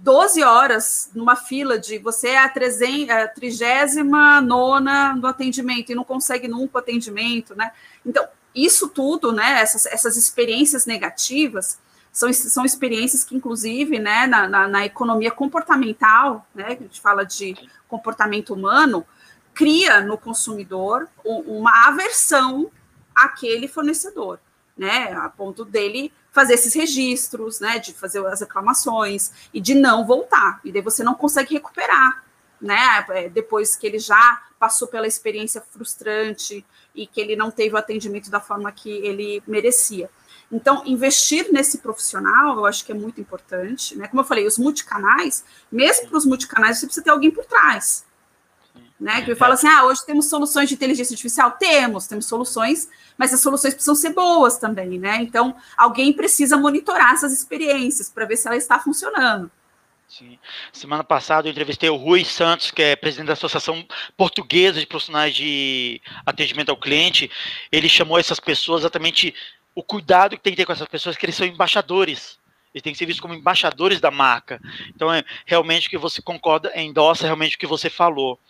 12 horas numa fila de você é a, a trigésima nona no atendimento e não consegue nunca o atendimento, né? Então, isso tudo, né, essas, essas experiências negativas, são, são experiências que, inclusive, né, na, na, na, economia comportamental, né, a gente fala de comportamento humano, cria no consumidor uma aversão àquele fornecedor, né, a ponto dele fazer esses registros, né, de fazer as reclamações e de não voltar, e daí você não consegue recuperar, né, é, depois que ele já passou pela experiência frustrante e que ele não teve o atendimento da forma que ele merecia. Então, investir nesse profissional, eu acho que é muito importante, né? Como eu falei, os multicanais, mesmo para os multicanais, você precisa ter alguém por trás. Né? Que fala assim: ah, hoje temos soluções de inteligência artificial? Temos, temos soluções, mas as soluções precisam ser boas também, né? Então, alguém precisa monitorar essas experiências para ver se ela está funcionando. Sim. Semana passada eu entrevistei o Rui Santos, que é presidente da Associação Portuguesa de Profissionais de Atendimento ao Cliente. Ele chamou essas pessoas exatamente o cuidado que tem que ter com essas pessoas, que eles são embaixadores. Eles têm que ser vistos como embaixadores da marca. Então, é realmente o que você concorda, endossa realmente o que você falou.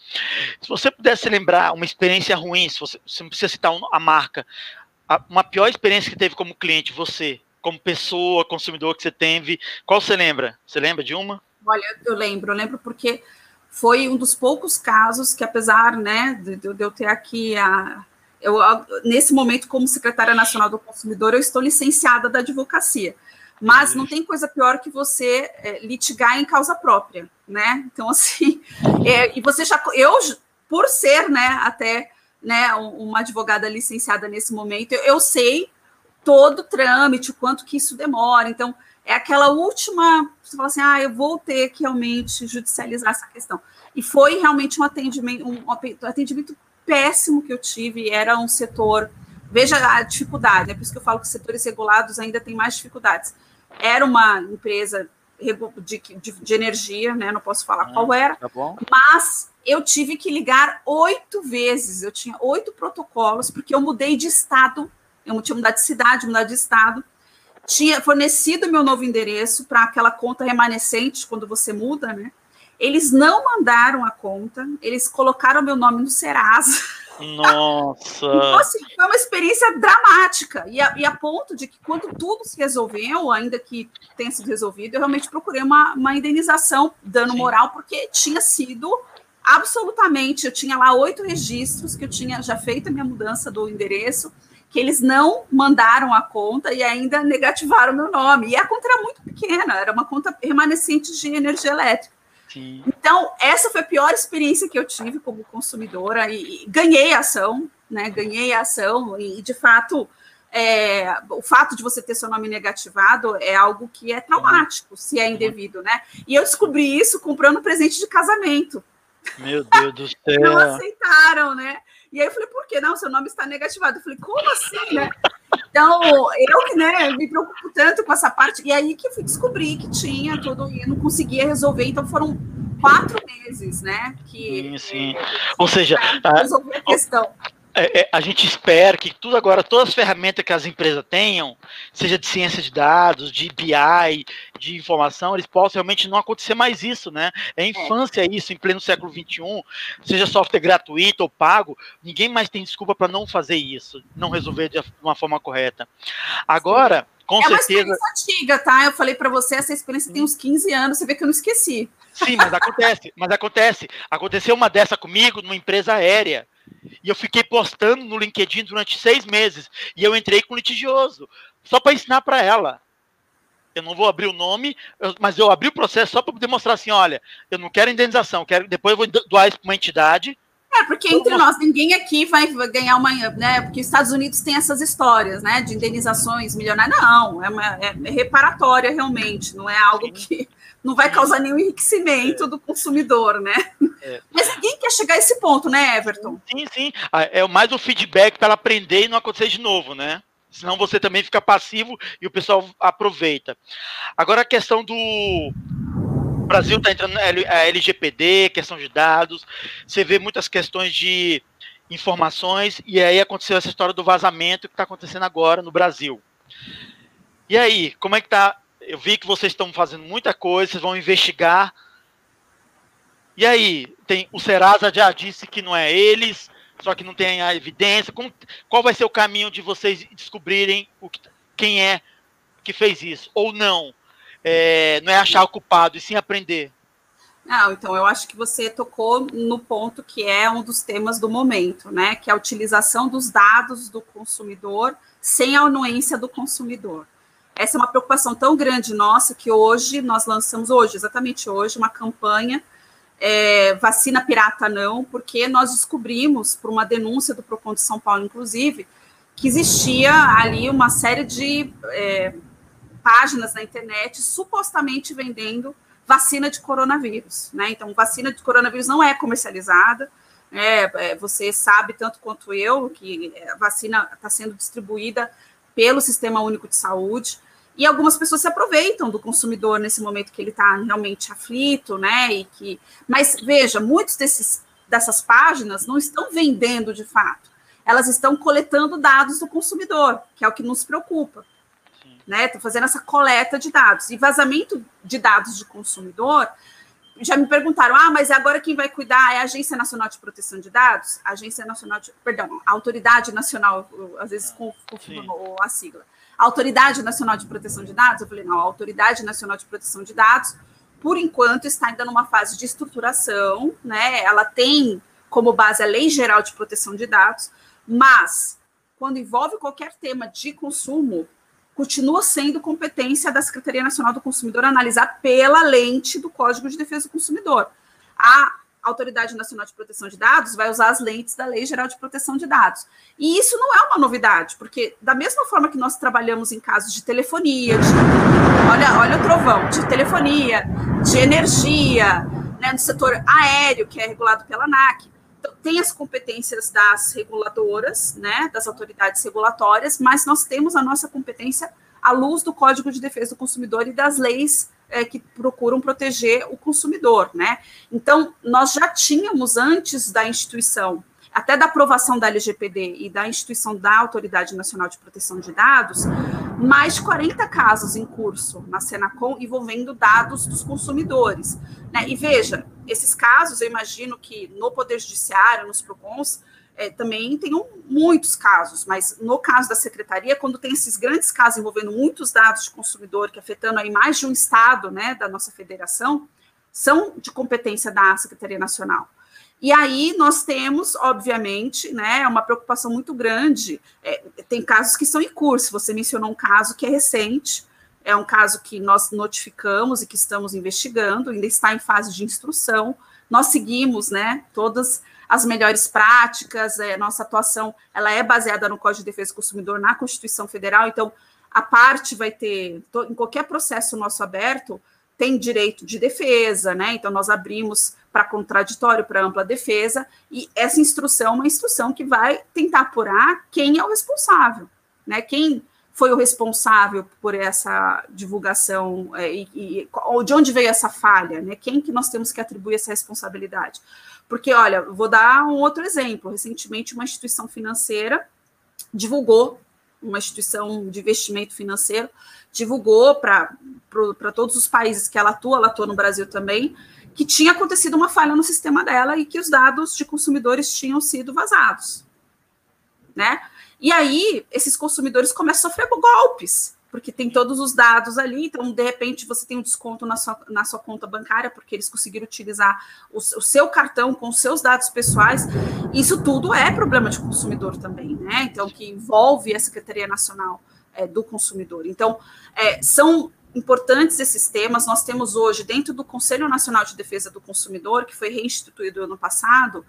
Se você pudesse lembrar uma experiência ruim, se você, você não precisa citar a marca, a, uma pior experiência que teve como cliente, você, como pessoa, consumidor que você teve, qual você lembra? Você lembra de uma? Olha, eu lembro, eu lembro porque foi um dos poucos casos que, apesar né, de, de eu ter aqui a, eu, nesse momento, como secretária nacional do consumidor, eu estou licenciada da advocacia. Mas não tem coisa pior que você é, litigar em causa própria, né? Então, (laughs) assim, é, e você já. Eu, por ser, né, até né, uma advogada licenciada nesse momento, eu, eu sei todo o trâmite, o quanto que isso demora. Então, é aquela última. Você fala assim, ah, eu vou ter que realmente judicializar essa questão. E foi realmente um atendimento, um atendimento péssimo que eu tive era um setor. Veja a dificuldade, é por isso que eu falo que setores regulados ainda têm mais dificuldades. Era uma empresa de, de, de energia, né? Não posso falar ah, qual era, tá mas eu tive que ligar oito vezes. Eu tinha oito protocolos, porque eu mudei de estado, eu tinha mudado de cidade, mudado de estado tinha fornecido meu novo endereço para aquela conta remanescente quando você muda, né? Eles não mandaram a conta, eles colocaram meu nome no Serasa. Nossa! (laughs) então, assim, foi uma experiência dramática. E a, e a, ponto de que, quando tudo se resolveu, ainda que tenha sido resolvido, eu realmente procurei uma, uma indenização, dano Sim. moral, porque tinha sido absolutamente. Eu tinha lá oito registros que eu tinha já feito a minha mudança do endereço que eles não mandaram a conta e ainda negativaram meu nome. E a conta era muito pequena, era uma conta remanescente de energia elétrica. Sim. Então, essa foi a pior experiência que eu tive como consumidora e, e ganhei a ação, né? Ganhei a ação e, de fato, é, o fato de você ter seu nome negativado é algo que é traumático, se é indevido, né? E eu descobri isso comprando presente de casamento. Meu Deus do céu. Não aceitaram, né? E aí eu falei, por que não? Seu nome está negativado. Eu falei, como assim, né? Então, eu que né, me preocupo tanto com essa parte. E aí que eu fui descobrir que tinha tudo e não conseguia resolver. Então, foram quatro meses, né? Que, sim, sim. Ou seja, resolver a questão é, é, a gente espera que tudo agora, todas as ferramentas que as empresas tenham, seja de ciência de dados, de BI, de informação, eles possam realmente não acontecer mais isso, né? É, é. infância isso, em pleno século XXI, seja software gratuito ou pago, ninguém mais tem desculpa para não fazer isso, não resolver de uma forma correta. Agora, com é certeza. É uma experiência antiga, tá? Eu falei para você, essa experiência tem uns 15 anos, você vê que eu não esqueci. Sim, mas acontece, mas acontece. Aconteceu uma dessa comigo numa empresa aérea. E eu fiquei postando no LinkedIn durante seis meses. E eu entrei com litigioso, só para ensinar para ela. Eu não vou abrir o nome, mas eu abri o processo só para poder mostrar assim: olha, eu não quero indenização, quero, depois eu vou doar isso para uma entidade. É, porque entre nós, ninguém aqui vai ganhar uma. Né, porque os Estados Unidos tem essas histórias, né? De indenizações milionárias. Não, é, uma, é, é reparatória realmente, não é algo Sim. que não vai causar nenhum enriquecimento é. do consumidor, né? É. Mas ninguém quer chegar a esse ponto, né, Everton? Sim, sim. Ah, é mais o feedback para ela aprender e não acontecer de novo, né? Senão você também fica passivo e o pessoal aproveita. Agora a questão do o Brasil está entrando na LGPD, questão de dados, você vê muitas questões de informações, e aí aconteceu essa história do vazamento que está acontecendo agora no Brasil. E aí, como é que está eu vi que vocês estão fazendo muita coisa, vocês vão investigar. E aí, tem o Serasa já disse que não é eles, só que não tem a evidência. Como, qual vai ser o caminho de vocês descobrirem que, quem é que fez isso? Ou não? É, não é achar o culpado, e sim aprender. Não, então eu acho que você tocou no ponto que é um dos temas do momento, né? Que é a utilização dos dados do consumidor sem a anuência do consumidor. Essa é uma preocupação tão grande nossa que hoje nós lançamos hoje, exatamente hoje, uma campanha é, vacina pirata não, porque nós descobrimos, por uma denúncia do Procon de São Paulo, inclusive, que existia ali uma série de é, páginas na internet supostamente vendendo vacina de coronavírus, né? Então, vacina de coronavírus não é comercializada, é, é você sabe tanto quanto eu que a vacina está sendo distribuída pelo Sistema Único de Saúde. E algumas pessoas se aproveitam do consumidor nesse momento que ele está realmente aflito, né? E que, mas veja, muitos desses dessas páginas não estão vendendo de fato. Elas estão coletando dados do consumidor, que é o que nos preocupa. Né? Estão fazendo essa coleta de dados. E vazamento de dados de consumidor, já me perguntaram: ah, mas agora quem vai cuidar é a Agência Nacional de Proteção de Dados? A Agência Nacional de. Perdão, a Autoridade Nacional, às vezes confundo a sigla. Autoridade Nacional de Proteção de Dados? Eu falei, não, a Autoridade Nacional de Proteção de Dados, por enquanto, está ainda numa fase de estruturação, né? Ela tem como base a Lei Geral de Proteção de Dados, mas quando envolve qualquer tema de consumo, continua sendo competência da Secretaria Nacional do Consumidor analisar pela lente do Código de Defesa do Consumidor. A Autoridade Nacional de Proteção de Dados vai usar as lentes da Lei Geral de Proteção de Dados. E isso não é uma novidade, porque da mesma forma que nós trabalhamos em casos de telefonia, de, olha, olha o trovão, de telefonia, de energia, né, no setor aéreo, que é regulado pela ANAC, então, tem as competências das reguladoras, né, das autoridades regulatórias, mas nós temos a nossa competência à luz do Código de Defesa do Consumidor e das leis é, que procuram proteger o consumidor, né? Então, nós já tínhamos antes da instituição até da aprovação da LGPD e da instituição da Autoridade Nacional de Proteção de Dados, mais de 40 casos em curso na Senacom envolvendo dados dos consumidores. Né? E veja, esses casos, eu imagino que no Poder Judiciário, nos PROCONs, é, também tenham muitos casos, mas no caso da secretaria, quando tem esses grandes casos envolvendo muitos dados de consumidor, que afetando aí mais de um estado né, da nossa federação, são de competência da Secretaria Nacional. E aí nós temos, obviamente, né, uma preocupação muito grande. É, tem casos que são em curso. Você mencionou um caso que é recente, é um caso que nós notificamos e que estamos investigando, ainda está em fase de instrução. Nós seguimos, né, todas as melhores práticas. É, nossa atuação, ela é baseada no Código de Defesa do Consumidor, na Constituição Federal. Então, a parte vai ter, em qualquer processo nosso aberto, tem direito de defesa, né? Então, nós abrimos para contraditório, para ampla defesa, e essa instrução é uma instrução que vai tentar apurar quem é o responsável, né? Quem foi o responsável por essa divulgação é, e, e de onde veio essa falha, né? Quem que nós temos que atribuir essa responsabilidade? Porque, olha, vou dar um outro exemplo. Recentemente, uma instituição financeira divulgou, uma instituição de investimento financeiro, divulgou para todos os países que ela atua, ela atua no Brasil também, que tinha acontecido uma falha no sistema dela e que os dados de consumidores tinham sido vazados, né? E aí esses consumidores começam a sofrer golpes, porque tem todos os dados ali, então de repente você tem um desconto na sua, na sua conta bancária, porque eles conseguiram utilizar o, o seu cartão com seus dados pessoais. Isso tudo é problema de consumidor também, né? Então, que envolve a Secretaria Nacional é, do Consumidor. Então, é, são importantes esses temas. Nós temos hoje, dentro do Conselho Nacional de Defesa do Consumidor, que foi reinstituído ano passado,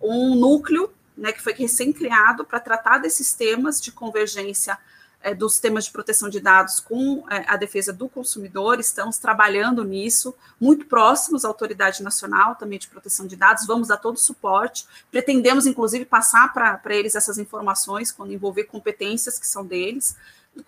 um núcleo né, que foi recém-criado para tratar desses temas de convergência é, dos temas de proteção de dados com é, a defesa do consumidor. Estamos trabalhando nisso, muito próximos à Autoridade Nacional também de Proteção de Dados. Vamos dar todo o suporte. Pretendemos, inclusive, passar para eles essas informações quando envolver competências que são deles.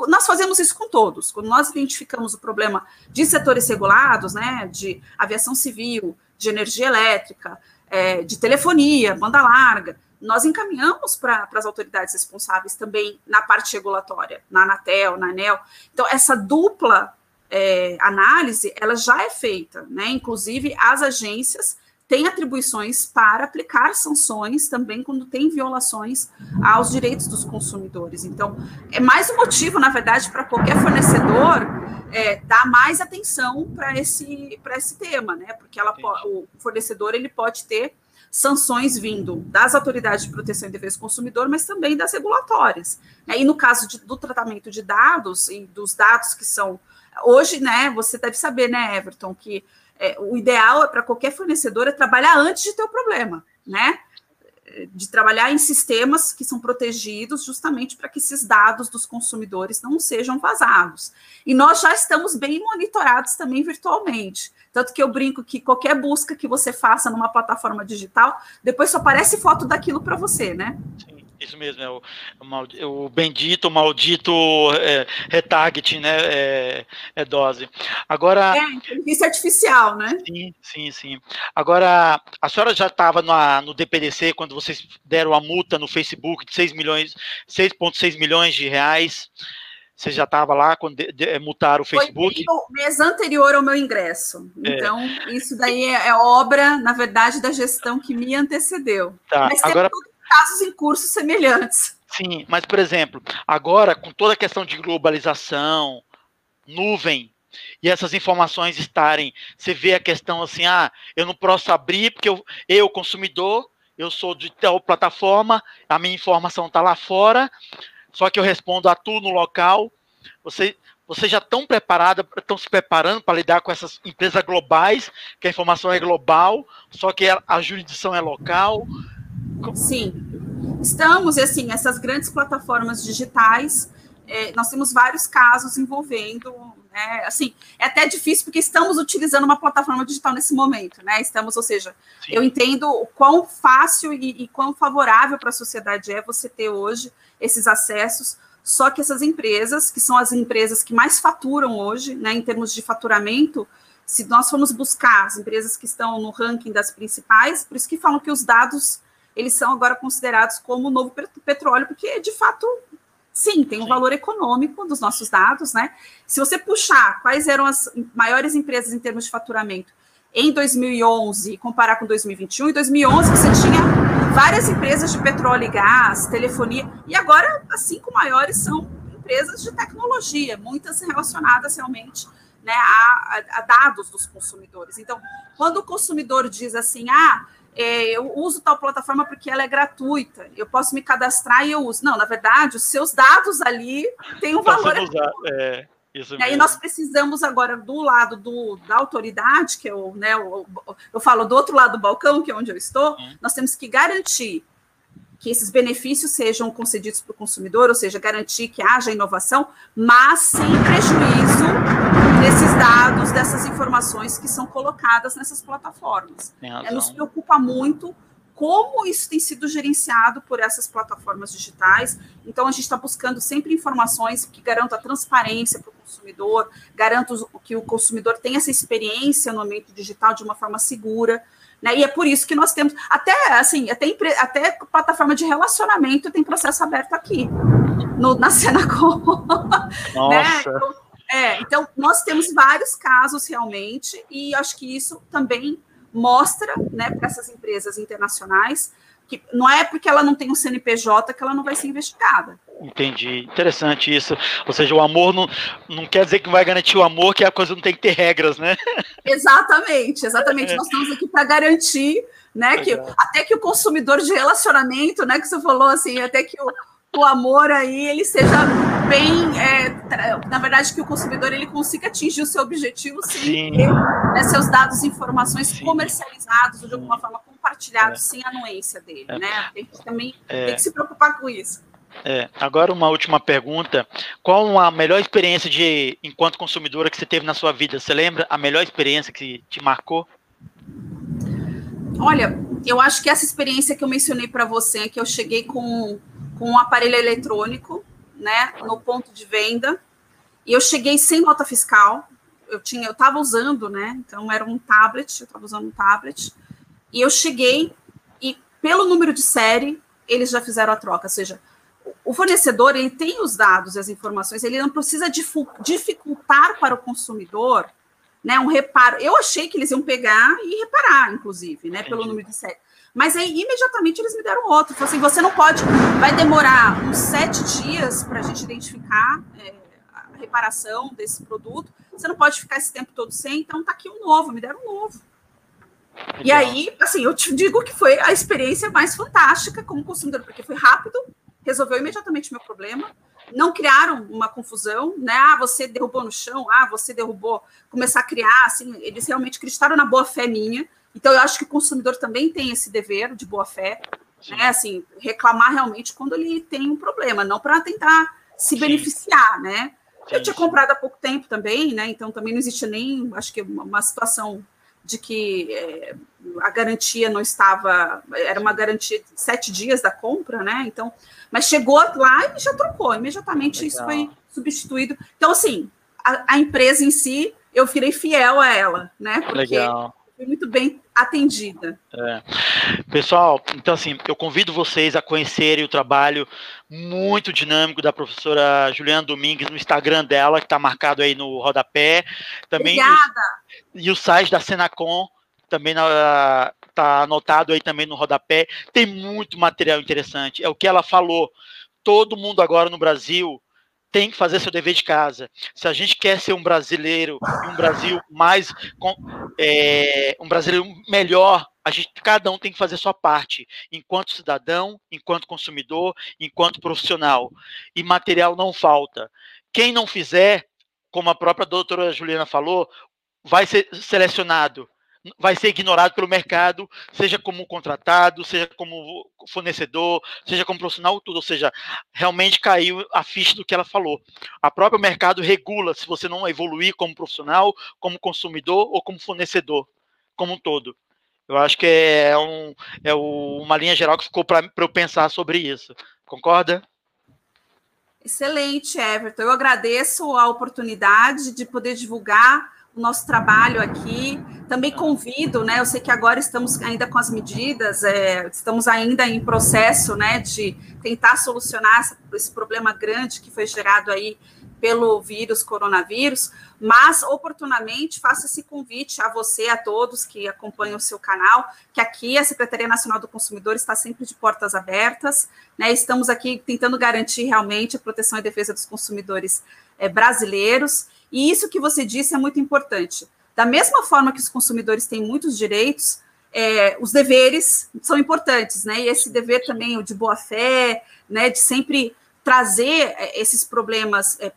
Nós fazemos isso com todos. Quando nós identificamos o problema de setores regulados, né, de aviação civil, de energia elétrica, é, de telefonia, banda larga, nós encaminhamos para as autoridades responsáveis também na parte regulatória, na Anatel, na ANEL. Então, essa dupla é, análise, ela já é feita, né? Inclusive, as agências tem atribuições para aplicar sanções também quando tem violações aos direitos dos consumidores. Então, é mais um motivo, na verdade, para qualquer fornecedor é, dar mais atenção para esse, esse tema, né? Porque ela, o fornecedor ele pode ter sanções vindo das autoridades de proteção e defesa do consumidor, mas também das regulatórias. Né? E no caso de, do tratamento de dados e dos dados que são hoje, né? Você deve saber, né, Everton, que é, o ideal é para qualquer fornecedor é trabalhar antes de ter o problema, né? De trabalhar em sistemas que são protegidos justamente para que esses dados dos consumidores não sejam vazados. E nós já estamos bem monitorados também virtualmente. Tanto que eu brinco que qualquer busca que você faça numa plataforma digital, depois só aparece foto daquilo para você, né? Sim. Isso mesmo, é o, é o bendito, maldito é, retarget, né? É, é, dose. Agora. É, inteligência artificial, né? Sim, sim, sim. Agora, a senhora já estava no DPDC quando vocês deram a multa no Facebook de 6 milhões, 6,6 milhões de reais. Você já estava lá quando de, de, multaram o Facebook? Foi mês anterior ao meu ingresso. É. Então, isso daí é, é, obra, na verdade, da gestão que me antecedeu. Tá, Mas agora... tudo casos em curso semelhantes. Sim, mas, por exemplo, agora, com toda a questão de globalização, nuvem, e essas informações estarem, você vê a questão assim, ah, eu não posso abrir porque eu, eu consumidor, eu sou de tal plataforma, a minha informação está lá fora, só que eu respondo a tudo no local. Você, vocês já estão preparados, estão se preparando para lidar com essas empresas globais, que a informação é global, só que a jurisdição é local. Sim, estamos, e assim, essas grandes plataformas digitais, é, nós temos vários casos envolvendo É, assim, é até difícil porque estamos utilizando uma plataforma digital nesse momento, né? Estamos, ou seja, Sim. eu entendo o quão fácil e, e quão favorável para a sociedade é você ter hoje esses acessos. Só que essas empresas, que são as empresas que mais faturam hoje, né, em termos de faturamento, se nós formos buscar as empresas que estão no ranking das principais, por isso que falam que os dados eles são agora considerados como o novo petróleo, porque de fato Sim, tem um valor econômico dos nossos dados, né? Se você puxar quais eram as maiores empresas em termos de faturamento em 2011 e comparar com 2021, em 2011 você tinha várias empresas de petróleo e gás, telefonia, e agora as cinco maiores são empresas de tecnologia, muitas relacionadas realmente né, a, a, dados dos consumidores. Então, quando o consumidor diz assim, ah, é, eu uso tal plataforma porque ela é gratuita, eu posso me cadastrar e eu uso. Não, na verdade, os seus dados ali têm um valor. É, e aí nós precisamos agora do lado do, da autoridade, que é o, né, o, eu falo do outro lado do balcão, que é onde eu estou, hum. nós temos que garantir que esses benefícios sejam concedidos para o consumidor, ou seja, garantir que haja inovação, mas sem prejuízo desses dados, dessas informações que são colocadas nessas plataformas. É, nos preocupa muito como isso tem sido gerenciado por essas plataformas digitais. Então, a gente está buscando sempre informações que garantam a transparência para o consumidor, garantam que o consumidor tenha essa experiência no ambiente digital de uma forma segura. Né? E é por isso que nós temos, até assim, até, até plataforma de relacionamento tem processo aberto aqui, no, na Senacom. (laughs) Nossa. né? Então, é, então, nós temos vários casos realmente, e acho que isso também mostra né, para essas empresas internacionais que não é porque ela não tem um CNPJ que ela não vai ser investigada. Entendi. Interessante isso. Ou seja, o amor não, não quer dizer que vai garantir o amor, que a coisa não tem que ter regras, né? (laughs) Exatamente, exatamente. É. Nós estamos aqui para garantir, né, que até que o consumidor de relacionamento, né, que você falou assim, até que o, o amor aí ele seja bem, é, na verdade, que o consumidor ele consiga atingir o seu objetivo sem ter né, seus dados e informações Sim. comercializados ou de alguma forma compartilhados é. sem anuência dele, é. né? A gente também é. tem que se preocupar com isso. É, agora uma última pergunta. Qual a melhor experiência de enquanto consumidora que você teve na sua vida? Você lembra a melhor experiência que te marcou? Olha, eu acho que essa experiência que eu mencionei para você, que eu cheguei com, com um aparelho eletrônico, né, no ponto de venda, e eu cheguei sem nota fiscal. Eu tinha, eu estava usando, né? Então era um tablet, eu estava usando um tablet, e eu cheguei e pelo número de série eles já fizeram a troca, ou seja, o fornecedor ele tem os dados e as informações, ele não precisa dificultar para o consumidor né, um reparo. Eu achei que eles iam pegar e reparar, inclusive, né, pelo número de série. Mas aí, imediatamente, eles me deram outro. Falaram assim, você não pode... Vai demorar uns sete dias para a gente identificar é, a reparação desse produto. Você não pode ficar esse tempo todo sem, então tá aqui um novo. Me deram um novo. Legal. E aí, assim, eu te digo que foi a experiência mais fantástica como consumidor, porque foi rápido, resolveu imediatamente meu problema, não criaram uma confusão, né? Ah, você derrubou no chão, ah, você derrubou, começar a criar, assim, eles realmente acreditaram na boa fé minha. Então, eu acho que o consumidor também tem esse dever de boa fé, Sim. né? Assim, reclamar realmente quando ele tem um problema, não para tentar se Sim. beneficiar, né? Eu tinha comprado há pouco tempo também, né? Então também não existe nem, acho que uma situação de que é, a garantia não estava, era uma garantia de sete dias da compra, né? Então, mas chegou lá e já trocou, imediatamente Legal. isso foi substituído. Então, assim, a, a, empresa em si, eu virei fiel a ela, né? Porque Legal. fui muito bem atendida. É. Pessoal, então assim, eu convido vocês a conhecerem o trabalho muito dinâmico da professora Juliana Domingues no Instagram dela, que está marcado aí no rodapé. Também Obrigada. e o site da Senacom, também está anotado aí também no rodapé. Tem muito material interessante. É o que ela falou. Todo mundo agora no Brasil tem que fazer seu dever de casa. Se a gente quer ser um brasileiro um Brasil mais é, um brasileiro melhor, a gente cada um tem que fazer sua parte, enquanto cidadão, enquanto consumidor, enquanto profissional. E material não falta. Quem não fizer, como a própria doutora Juliana falou, vai ser selecionado vai ser ignorado pelo mercado, seja como contratado, seja como fornecedor, seja como profissional, tudo. Ou seja, realmente caiu a ficha do que ela falou. A própria mercado regula se você não evoluir como profissional, como consumidor ou como fornecedor, como um todo. Eu acho que é, um, é uma linha geral que ficou para eu pensar sobre isso. Concorda? Excelente, Everton. Eu agradeço a oportunidade de poder divulgar o nosso trabalho aqui. Também convido, né? Eu sei que agora estamos ainda com as medidas, é, estamos ainda em processo, né, de tentar solucionar esse problema grande que foi gerado aí pelo vírus coronavírus, mas oportunamente faço esse convite a você, a todos que acompanham o seu canal, que aqui a Secretaria Nacional do Consumidor está sempre de portas abertas, né? Estamos aqui tentando garantir realmente a proteção e defesa dos consumidores é, brasileiros, e isso que você disse é muito importante. Da mesma forma que os consumidores têm muitos direitos, é, os deveres são importantes, né? E esse dever também, o de boa fé, né? De sempre trazer é, esses problemas é,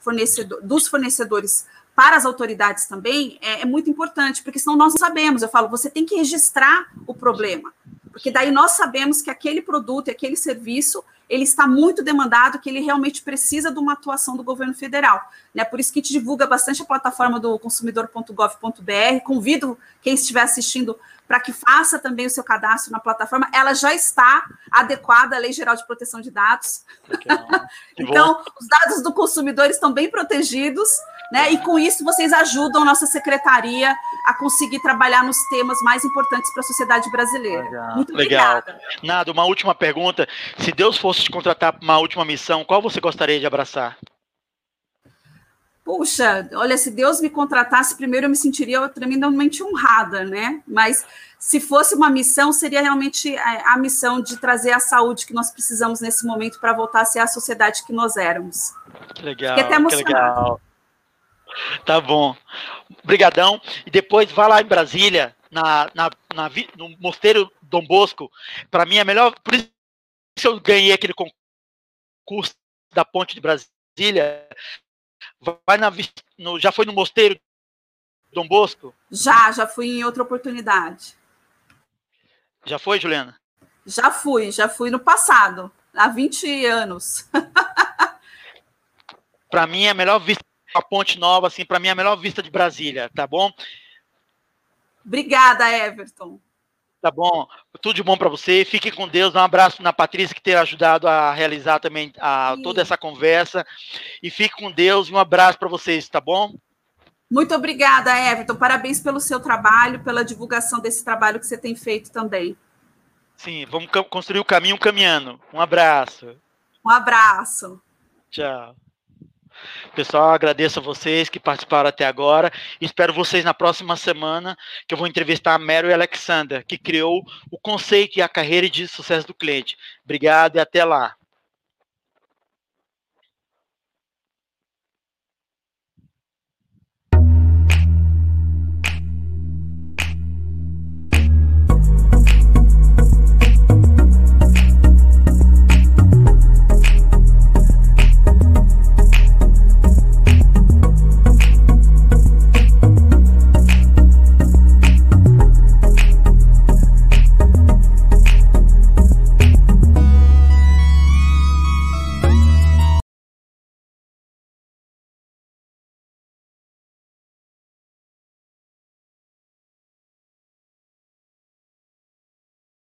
fornecedor, dos fornecedores para as autoridades também é, é, muito importante, porque senão nós não sabemos. Eu falo, você tem que registrar o problema, porque daí nós sabemos que aquele produto e aquele serviço ele está muito demandado, que ele realmente precisa de uma atuação do governo federal. Né? Por isso que a gente divulga bastante a plataforma do consumidor.gov.br. Convido quem estiver assistindo para que faça também o seu cadastro na plataforma. Ela já está adequada à Lei Geral de Proteção de Dados. (laughs) então, os dados do consumidor estão bem protegidos, né? E com isso vocês ajudam a nossa secretaria a conseguir trabalhar nos temas mais importantes para a sociedade brasileira. Legal. Muito obrigada. Legal. Nada, uma última pergunta. Se Deus fosse te contratar para uma última missão, qual você gostaria de abraçar? Puxa, olha, se Deus me contratasse primeiro, eu me sentiria tremendamente honrada, né? Mas se fosse uma missão, seria realmente a, a missão de trazer a saúde que nós precisamos nesse momento para voltar a ser a sociedade que nós éramos. Que legal, Fiquei até que legal. Tá bom. Obrigadão. E depois vá lá em Brasília, na, na, na no Mosteiro Dom Bosco. Para mim é melhor. Por isso eu ganhei aquele concurso da Ponte de Brasília. Vai na, no, já foi no Mosteiro Dom Bosco? Já, já fui em outra oportunidade. Já foi, Juliana? Já fui, já fui no passado, há 20 anos. (laughs) para mim é a melhor vista a ponte nova, assim, para mim é a melhor vista de Brasília, tá bom? Obrigada, Everton. Tá bom. Tudo de bom para você. Fique com Deus. Um abraço na Patrícia, que ter ajudado a realizar também a, toda essa conversa. E fique com Deus. E um abraço para vocês, tá bom? Muito obrigada, Everton. Parabéns pelo seu trabalho, pela divulgação desse trabalho que você tem feito também. Sim, vamos construir o caminho caminhando. Um abraço. Um abraço. Tchau. Pessoal, agradeço a vocês que participaram até agora. Espero vocês na próxima semana, que eu vou entrevistar a Mary Alexander, que criou o conceito e a carreira de sucesso do cliente. Obrigado e até lá.